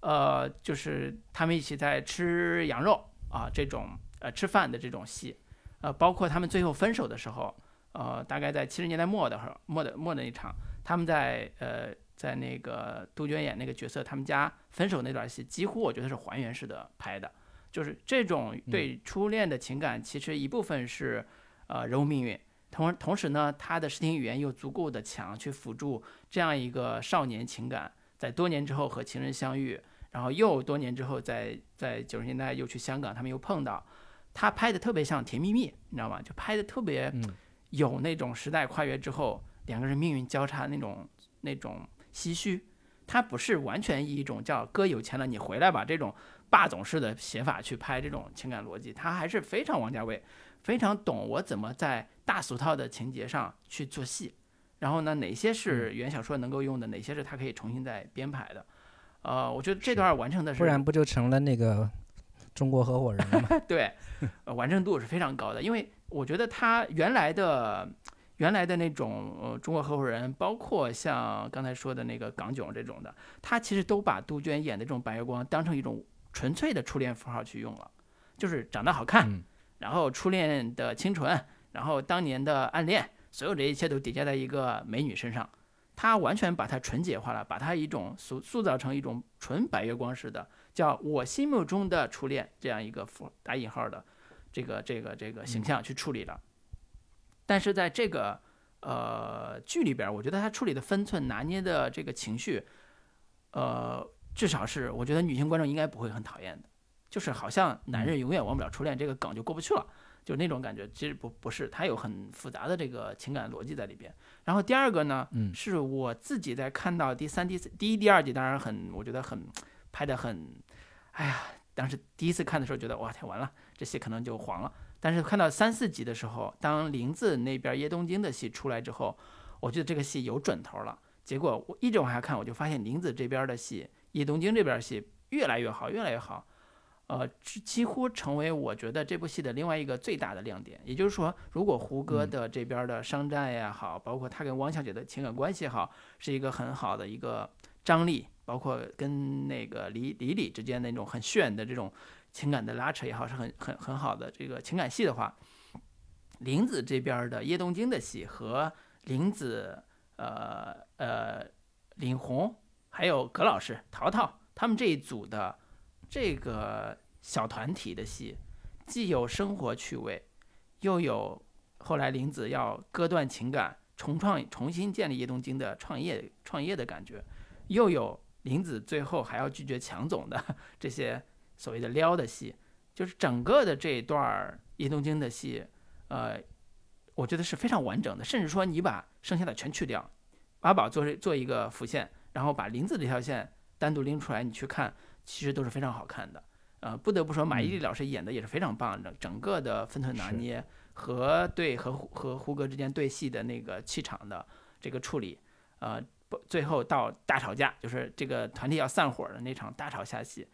呃，就是他们一起在吃羊肉啊这种呃吃饭的这种戏，呃，包括他们最后分手的时候，呃，大概在七十年代末的时候，末的末的那场，他们在呃在那个杜鹃演那个角色他们家分手那段戏，几乎我觉得是还原式的拍的，就是这种对初恋的情感，其实一部分是呃人物命运。同同时呢，他的视听语言又足够的强，去辅助这样一个少年情感，在多年之后和情人相遇，然后又多年之后在在九十年代又去香港，他们又碰到，他拍的特别像《甜蜜蜜》，你知道吗？就拍的特别嗯有那种时代跨越之后两个人命运交叉那种那种唏嘘。他不是完全以一种叫哥有钱了你回来吧这种霸总式的写法去拍这种情感逻辑，他还是非常王家卫，非常懂我怎么在大俗套的情节上去做戏。然后呢，哪些是原小说能够用的，哪些是他可以重新再编排的。呃，我觉得这段完成的是不然不就成了那个中国合伙人了吗？对，呃，完成度是非常高的，因为我觉得他原来的原来的那种呃中国合伙人，包括像刚才说的那个港囧这种的，他其实都把杜鹃演的这种白月光当成一种纯粹的初恋符号去用了，就是长得好看，嗯。然后初恋的清纯，然后当年的暗恋，所有这一切都叠加在一个美女身上，他完全把它纯洁化了，把它一种塑塑造成一种纯白月光式的，叫我心目中的初恋这样一个符打引号的这个这个这个形象去处理了。但是在这个呃剧里边，我觉得他处理的分寸拿捏的这个情绪，呃，至少是我觉得女性观众应该不会很讨厌的，就是好像男人永远忘不了初恋这个梗就过不去了，就那种感觉。其实不不是，它有很复杂的这个情感逻辑在里边。然后第二个呢，嗯是我自己在看到第三、第四、第一、第二集，当然很，我觉得很拍的很，哎呀，当时第一次看的时候觉得哇天完了，这戏可能就黄了。但是看到三四集的时候，当林子那边叶东京的戏出来之后，我觉得这个戏有准头了。结果我一直往下看，我就发现林子这边的戏，叶东京这边戏越来越好，越来越好。呃，几几乎成为我觉得这部戏的另外一个最大的亮点。也就是说，如果胡歌嗯的这边的商战也好，包括他跟汪小姐的情感关系也好，是一个很好的一个张力，包括跟那个李李李之间那种很炫的这种情感的拉扯也好，是很很很好的这个情感戏的话，林子这边的叶东京的戏和林子呃呃林红还有葛老师淘淘他们这一组的这个小团体的戏，既有生活趣味，又有后来林子要割断情感，重创重新建立叶东京的创业创业的感觉，又有林子最后还要拒绝强总的 这些所谓的撩的戏，就是整个的这一段儿叶东京的戏，呃，我觉得是非常完整的，甚至说你把剩下的全去掉，阿宝做做一个辅线，然后把林子这条线单独拎出来，你去看，其实都是非常好看的。呃，不得不说，马伊琍老师演的也是非常棒的，整个的分寸拿捏和对和胡和胡歌之间对戏的那个气场的这个处理，呃，不最后到大吵架，就是这个团体要散伙的那场大吵下戏，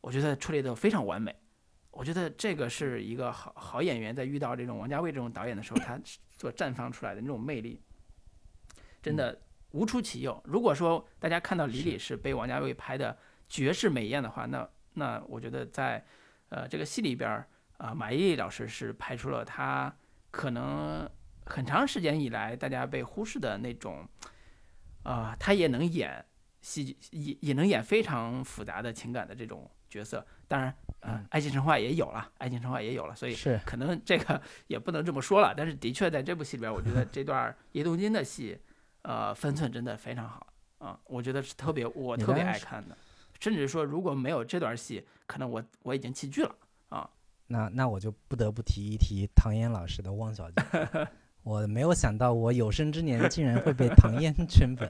我觉得处理的非常完美。我觉得这个是一个好好演员在遇到这种王家卫这种导演的时候，他所绽放出来的那种魅力，真的无出其右。如果说大家看到李李是被王家卫拍的绝世美艳的话，那那我觉得在呃这个戏里边儿啊、马伊琍老师是拍出了她可能很长时间以来大家被忽视的那种，啊、她也能演戏剧，也也能演非常复杂的情感的这种角色。当然，呃嗯，爱情神话也有了，爱情神话也有了，所以是可能这个 也不能这么说了，但是的确在这部戏里边，我觉得这段叶东京的戏，呃，分寸真的非常好啊、我觉得是特别我特别爱看的，甚至说如果没有这段戏，可能我我已经弃剧了啊。那那我就不得不提一提唐嫣老师的汪小姐。我没有想到我有生之年竟然会被唐嫣 圈粉，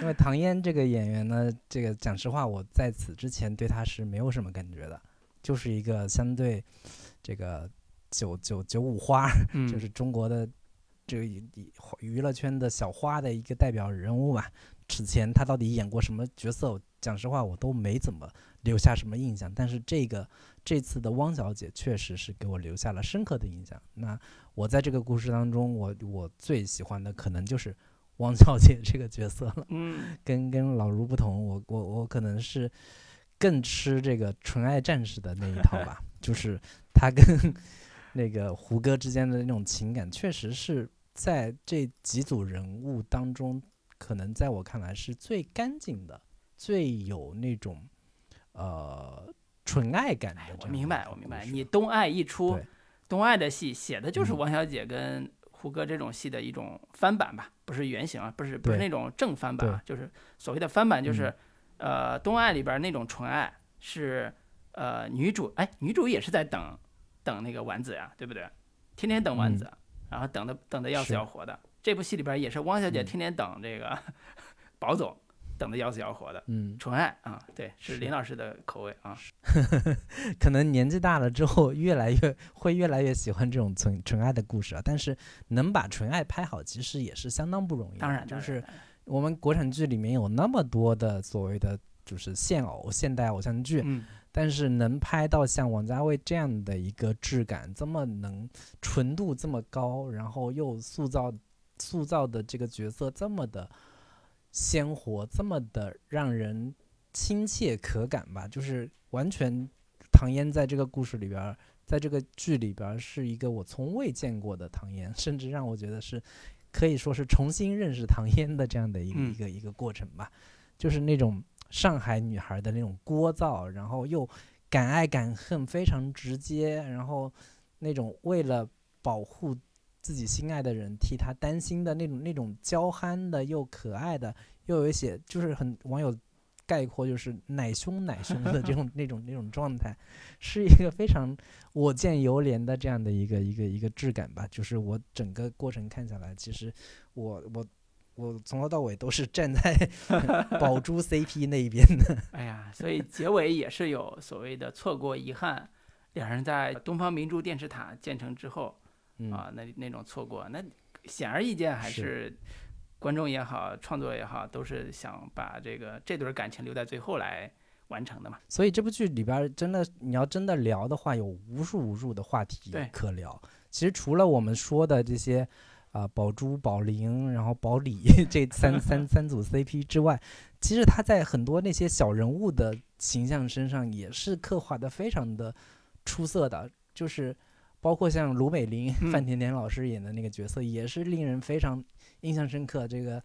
因为唐嫣这个演员呢，这个讲实话，我在此之前对她是没有什么感觉的，就是一个相对这个九九九五花，嗯就是中国的这个娱娱乐圈的小花的一个代表人物吧。此前她到底演过什么角色？讲实话，我都没怎么留下什么印象。但是这个这次的汪小姐确实是给我留下了深刻的印象。那我在这个故事当中，我我最喜欢的可能就是 汪小姐这个角色了。嗯跟跟老卢不同，我我我可能是更吃这个纯爱战士的那一套吧，就是他跟 那个胡歌之间的那种情感，确实是在这几组人物当中，可能在我看来是最干净的，最有那种呃纯爱感的我明白我明白。你东爱一出对，东爱的戏写的就是嗯王小姐跟胡歌这种戏的一种翻版吧，不是原型啊，不是不是那种正翻版啊，就是所谓的翻版，就是、嗯呃东爱里边那种纯爱是呃女主哎女主也是在等等那个丸子呀，对不对？天天等丸子，然后等的等的要死要活的。这部戏里边也是汪小姐嗯天天等这个 宝总，等的要死要活的。嗯，纯爱啊，对，是是林老师的口味啊。可能年纪大了之后，越来越会越来越喜欢这种纯纯爱的故事啊。但是能把纯爱拍好，其实也是相当不容易的。当然，当然就是我们国产剧里面有那么多的所谓的就是现偶现代偶像剧，嗯，但是能拍到像王家卫这样的一个质感，这么能纯度这么高，然后又塑造塑造的这个角色这么的鲜活，这么的让人亲切可感吧，就是完全唐嫣在这个故事里边儿，在这个剧里边儿是一个我从未见过的唐嫣，甚至让我觉得是可以说是重新认识唐嫣的这样的一个、嗯。一个一个过程吧，就是那种上海女孩的那种聒噪，然后又敢爱敢恨，非常直接，然后那种为了保护自己心爱的人，替他担心的那种那种娇憨的又可爱的，又有一些就是很网友概括就是奶凶奶凶的这种 那种那种状态，是一个非常我见犹怜的这样的一个一个一个质感吧。就是我整个过程看下来，其实我我。我从头到尾都是站在 宝珠 CP 那一边的，哎呀，所以结尾也是有所谓的错过遗憾，两人在东方明珠电视塔建成之后嗯，啊，那那种错过，那显而易见还是是观众也好，创作也好，都是想把这个这对感情留在最后来完成的嘛。所以这部剧里边真的，你要真的聊的话，有无数无数的话题可聊。其实除了我们说的这些啊、宝珠、宝玲，然后宝李 这三三三组 CP 之外，其实他在很多那些小人物的形象身上也是刻画的非常的出色的，就是包括像卢美玲、嗯范甜甜老师演的那个角色，也是令人非常印象深刻。这个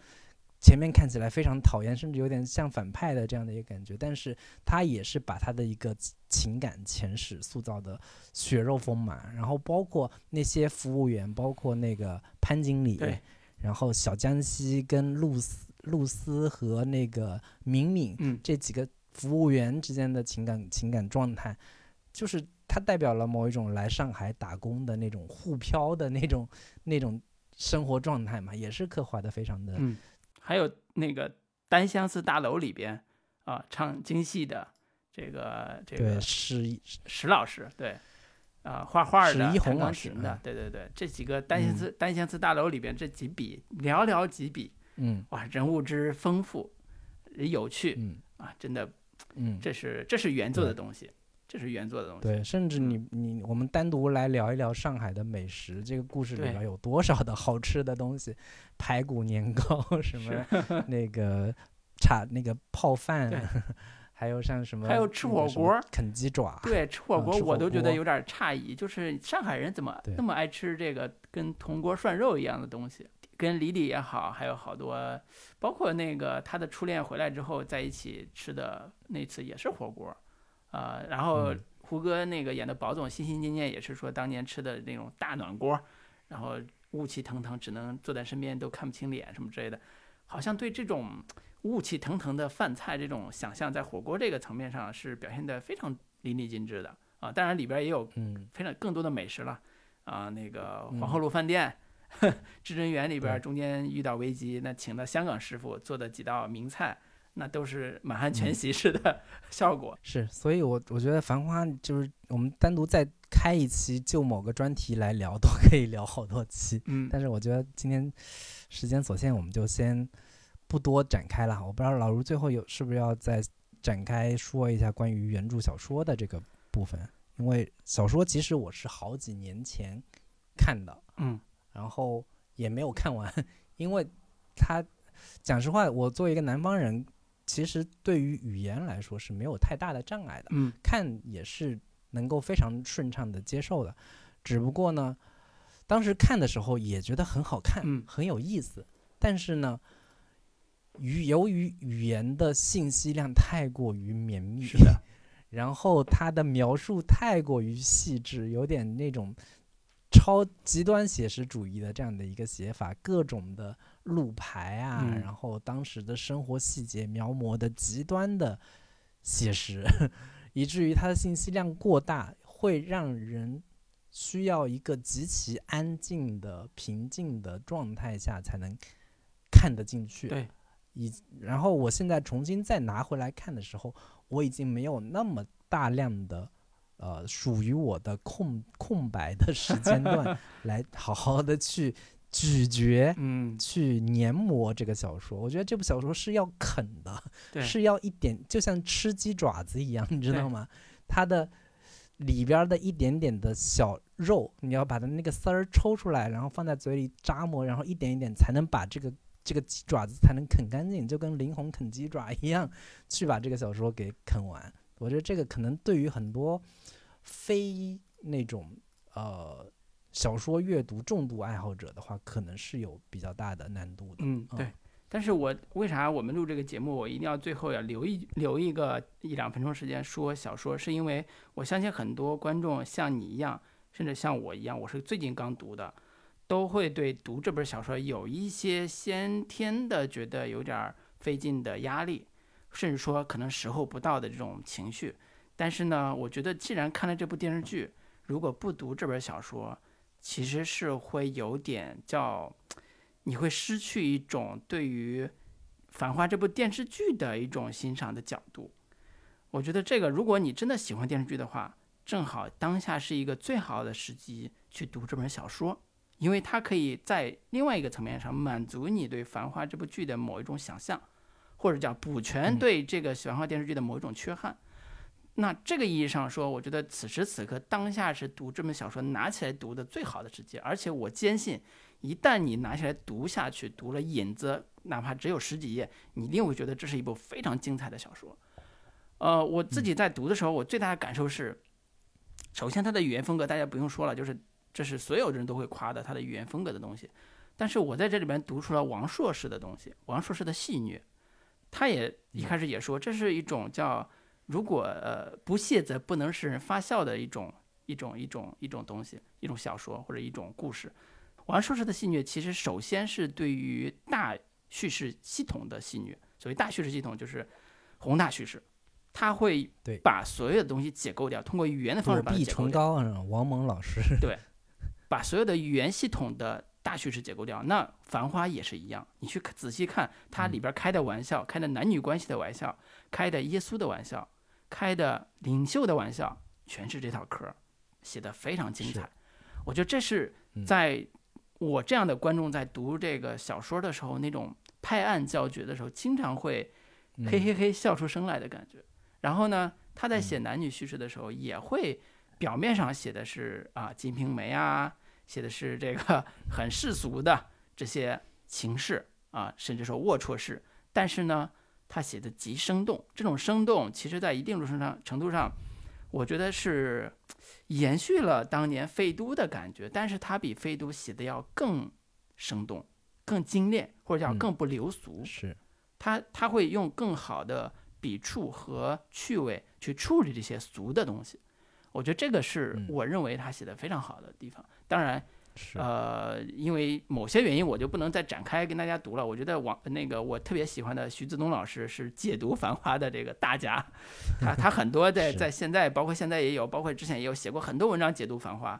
前面看起来非常讨厌，甚至有点像反派的这样的一个感觉，但是他也是把他的一个情情感前史塑造的血肉丰满，然后包括那些服务员，包括那个潘经理对，然后小江西跟露丝、露丝和那个敏敏嗯，这几个服务员之间的情感情感状态，就是它代表了某一种来上海打工的那种沪漂的那种那种生活状态嘛，也是刻画的非常的嗯，还有那个单相思大楼里边啊，唱京戏的这个这个石石老师，对，啊，画画的、弹一红钢琴的嗯，对对对，这几个单相思、单相思大楼里边这几笔寥寥几笔，嗯哇，人物之丰富、有趣嗯啊，真的，嗯，这是这是原作的东西，这是原作的东西。对，甚至你你我们单独来聊一聊上海的美食，这个故事里对边有多少的好吃的东西，排骨年糕什么那个茶那个泡饭，还有像什么还有吃火锅儿啃鸡爪，对，吃火啊吃火锅我都觉得有点诧异，就是上海人怎么那么爱吃这个跟铜锅涮肉一样的东西？跟李李也好，还有好多，包括那个他的初恋回来之后在一起吃的那次也是火锅，啊、然后嗯胡歌那个演的宝总心心念念也是说当年吃的那种大暖锅，然后雾气腾腾，只能坐在身边都看不清脸什么之类的，好像对这种雾气腾腾的饭菜这种想象，在火锅这个层面上是表现得非常淋漓尽致的啊。当然里边也有嗯非常更多的美食了啊，那个嗯皇后路饭店。至臻园里边中间遇到危机，那请的香港师傅做的几道名菜，那都是满汉全嗯席式的 效果。是，所以我我觉得《繁花》就是我们单独再开一期就某个专题来聊，都可以聊好多期。嗯，但是我觉得今天时间所限，我们就先不多展开了。我不知道老卢最后有是不是要再展开说一下关于原著小说的这个部分，因为小说其实我是好几年前看的，嗯然后也没有看完，因为他讲实话，我作为一个南方人，其实对于语言来说是没有太大的障碍的。嗯。看也是能够非常顺畅的接受的，只不过呢，当时看的时候也觉得很好看，嗯。很有意思，但是呢，语由于语言的信息量太过于绵密，是的，然后它的描述太过于细致，有点那种超极端写实主义的这样的一个写法，各种的路牌啊，嗯然后当时的生活细节描摹的极端的写实，以至于它的信息量过大，会让人需要一个极其安静的、平静的状态下才能看得进去。对，以然后我现在重新再拿回来看的时候，我已经没有那么大量的呃属于我的空空白的时间段 来好好的去咀嚼、嗯，去研磨这个小说。我觉得这部小说是要啃的，对，是要一点，就像吃鸡爪子一样，你知道吗？它的里边儿的一点点的小肉，你要把它那个丝儿抽出来，然后放在嘴里扎磨，然后一点一点才能把这个这个鸡爪子才能啃干净，就跟林红啃鸡爪一样，去把这个小说给啃完。我觉得这个可能对于很多非那种呃小说阅读重度爱好者的话，可能是有比较大的难度的。嗯，对。但是我为啥我们录这个节目，我一定要最后要留一留一个一两分钟时间说小说，是因为我相信很多观众像你一样，甚至像我一样，我是最近刚读的，都会对读这本小说有一些先天的觉得有点费劲的压力，甚至说可能时候不到的这种情绪。但是呢，我觉得既然看了这部电视剧，如果不读这本小说，其实是会有点叫。你会失去一种对于《繁花》这部电视剧的一种欣赏的角度。我觉得这个，如果你真的喜欢电视剧的话，正好当下是一个最好的时机去读这本小说，因为它可以在另外一个层面上满足你对《繁花》这部剧的某一种想象，或者叫补全对这个《玄幻》电视剧的某一种缺憾。那这个意义上说，我觉得此时此刻当下是读这本小说拿起来读的最好的时机，而且我坚信。一旦你拿起来读下去，读了引子，哪怕只有十几页，你一定会觉得这是一部非常精彩的小说。呃，我自己在读的时候，我最大的感受是，首先它的语言风格大家不用说了，就是这是所有人都会夸的它的语言风格的东西。但是我在这里边读出了王朔式的东西，王朔式的戏谑。他也一开始也说，这是一种叫如果呃不屑则不能使人发笑的一种一种一种一种东西，一种小说或者一种故事。王朔式的戏谑，其实首先是对于大叙事系统的戏谑。所谓大叙事系统，就是宏大叙事，他会把所有的东西解构掉，通过语言的方式把它解构掉。王蒙老师对，把所有的语言系统的大叙事结构掉。那《繁花》也是一样，你去仔细看它里边开的玩笑，开的男女关系的玩笑，开的耶稣的玩笑，开的领袖的玩笑，全是这套壳，写的非常精彩。我觉得这是在。我这样的观众在读这个小说的时候，那种拍案叫绝的时候，经常会嘿嘿嘿笑出声来的感觉。然后呢，他在写男女叙事的时候，也会表面上写的是啊《金瓶梅》啊，写的是这个 很世俗的这些情事啊，甚至说龌龊事。但是呢，他写的极生动。这种生动，其实在一定程度上程度上。我觉得是 延续了当年费都的感觉，但是他比费都写的要更生动、更精炼，或者叫更不流俗。是，他他会用更好的笔触和趣味去处理这些俗的东西。我觉得这个是我认为他写的非常好的地方。当然。呃，因为某些原因，我就不能再展开跟大家读了。我觉得王那个我特别喜欢的徐子东老师是解读《繁花》的这个大家，他他很多在在现在，包括现在也有，包括之前也有写过很多文章解读《繁花》，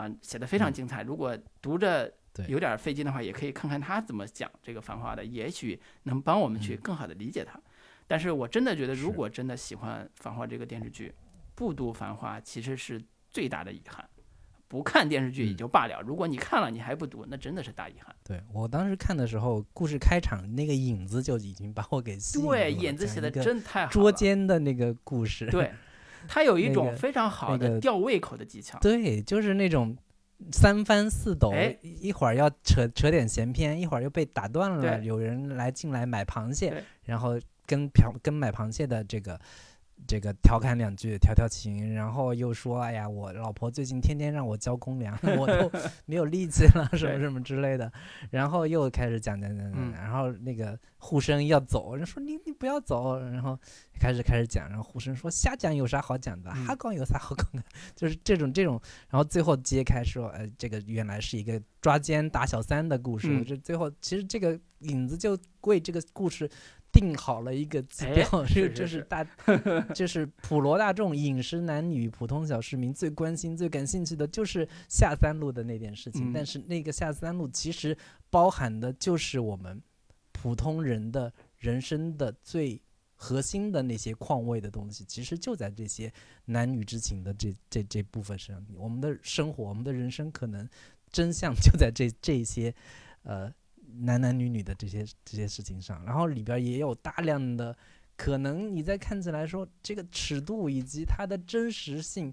啊，写的非常精彩。如果读着有点费劲的话，也可以看看他怎么讲这个《繁花》的，也许能帮我们去更好的理解它。但是我真的觉得，如果真的喜欢《繁花》这个电视剧，不读《繁花》其实是最大的遗憾。不看电视剧也就罢了，如果你看了你还不读，那真的是大遗憾。对我当时看的时候，故事开场那个影子就已经把我给吸引了。对，影子写的真太好了。捉奸的那个故事，对，它有一种非常好的吊胃口的技巧。对，就是那种三番四抖，一会儿要扯扯点闲篇，一会儿又被打断了，有人来进来买螃蟹，然后跟嫖跟买螃蟹的这个。这个调侃两句，调调情，然后又说：“哎呀，我老婆最近天天让我交公粮，我都 没有力气了，什么什么之类的。”然后又开始讲讲讲讲，然后那个护生要走，人说：“你你不要走。”然后开始开始讲，然后护生说：“瞎讲有啥好讲的？哈讲有啥好讲的？就是这种这种。”然后最后揭开说：“呃，这个原来是一个抓奸打小三的故事。”这最后其实这个影子就为这个故事。定好了一个基调，这 就是大，就是普罗大众、饮食男女、普通小市民最关心、最感兴趣的，就是下三路的那点事情。但是那个下三路其实包含的就是我们普通人的人生的最核心的那些况味的东西，其实就在这些男女之情的这这这部分身上。我们的生活，我们的人生，可能真相就在这这些，呃。男男女女的这些这些事情上，然后里边也有大量的可能，你在看起来说这个尺度以及它的真实性，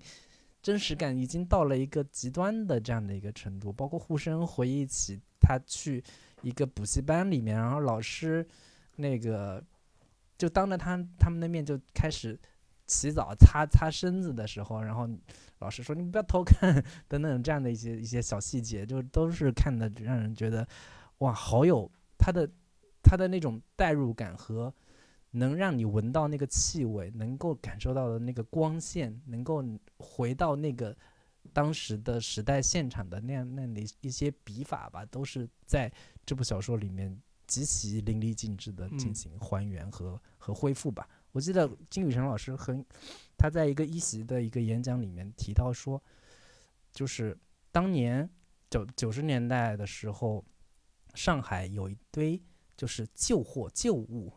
真实感已经到了一个极端的这样的一个程度。包括护生回忆起他去一个补习班里面，然后老师那个就当着他他们的面就开始洗澡擦擦身子的时候，然后老师说你不要偷看 等等这样的一些一些小细节，就都是看的让人觉得哇，好有他的他的那种代入感和。能让你闻到那个气味，能够感受到的那个光线，能够回到那个当时的时代现场的那样那样的一些笔法吧，都是在这部小说里面极其淋漓尽致的进行还原和和恢复吧。我记得金宇澄老师很他在一个一席的一个演讲里面提到说，就是当年九九十年代的时候，上海有一堆就是旧货旧物。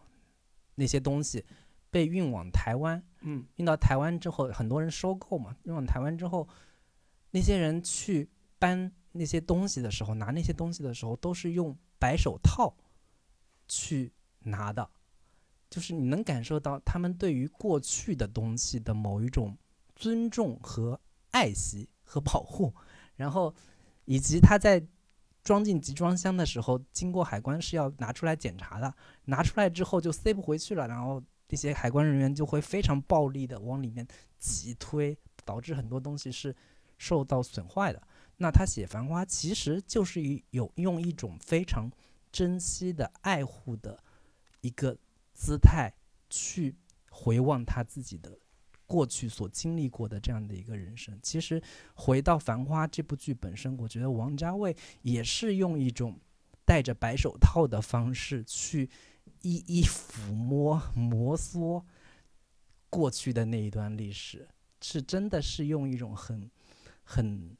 那些东西被运往台湾，嗯，运到台湾之后，很多人收购嘛。运往台湾之后，那些人去搬那些东西的时候，拿那些东西的时候，都是用白手套去拿的，就是你能感受到他们对于过去的东西的某一种尊重和爱惜和保护，然后以及他在。装进集装箱的时候，经过海关是要拿出来检查的。拿出来之后就塞不回去了，然后这些海关人员就会非常暴力的往里面挤推，导致很多东西是受到损坏的。那他写《繁花》其实就是一有用一种非常珍惜的爱护的一个姿态去回望他自己的。过去所经历过的这样的一个人生，其实回到《繁花》这部剧本身，我觉得王家卫也是用一种戴着白手套的方式去一一抚摸、摩挲过去的那一段历史，是真的是用一种很很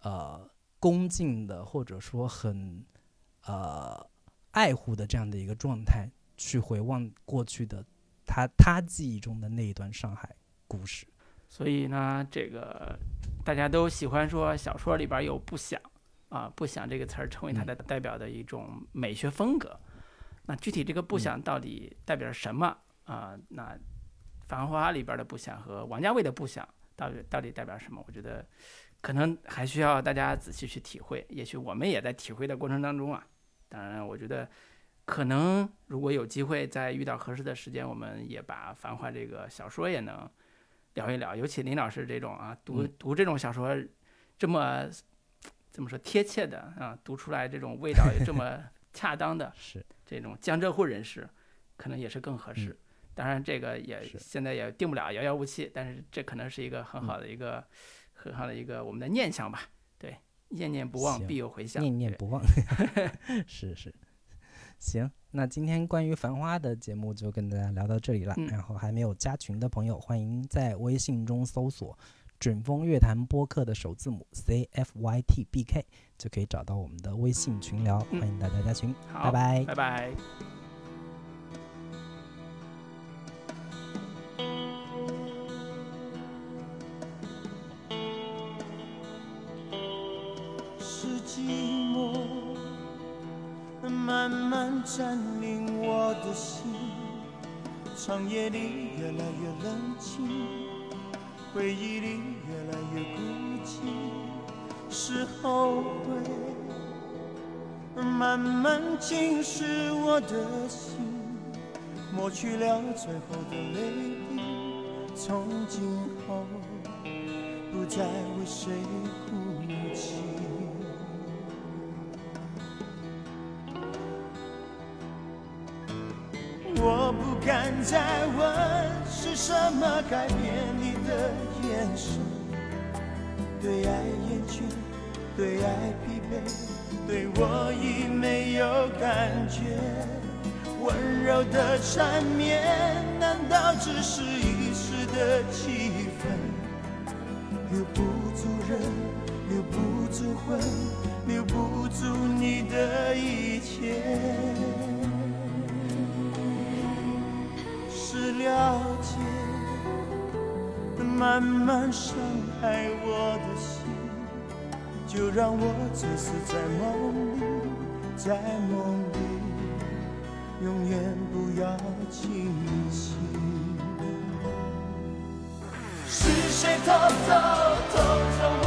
呃恭敬的，或者说很呃爱护的这样的一个状态去回望过去的他他记忆中的那一段上海。故事，所以呢，这个大家都喜欢说小说里边有不想啊，不想这个词儿成为它的代表的一种美学风格。那具体这个不想到底代表什么啊？那《繁花》里边的不想和王家卫的不想到底到底代表什么？我觉得可能还需要大家仔细去体会。也许我们也在体会的过程当中啊。当然，我觉得可能如果有机会在遇到合适的时间，我们也把《繁花》这个小说也能。聊一聊，尤其林老师这种啊，读读这种小说，这么怎么说贴切的啊，读出来这种味道也这么 恰当的，是这种江浙沪人士，可能也是更合适。当然，这个也现在也定不了，遥遥无期。但是这可能是一个很好的一个很好的一个我们的念想吧。对，念念不忘，必有回响。念念不忘，是 是。行，那今天关于《繁花》的节目就跟大家聊到这里了。然后还没有加群的朋友，欢迎在微信中搜索“准风乐坛播客”的首字母 C F Y T B K，就可以找到我们的微信群聊。欢迎大家加群，拜拜，拜拜。慢慢占领我的心，长夜里越来越冷清，回忆里越来越孤寂，是后悔慢慢侵蚀我的心，抹去了最后的泪滴，从今后不再为谁哭。不敢再问是什么改变你的眼神，对爱厌倦，对爱疲惫，对我已没有感觉。温柔的缠绵，难道只是一时的气氛？留不住人，留不住魂，留不住你的一切。了解，慢慢伤害我的心，就让我醉死在梦里，在梦里，永远不要清醒。是。谁偷偷偷走我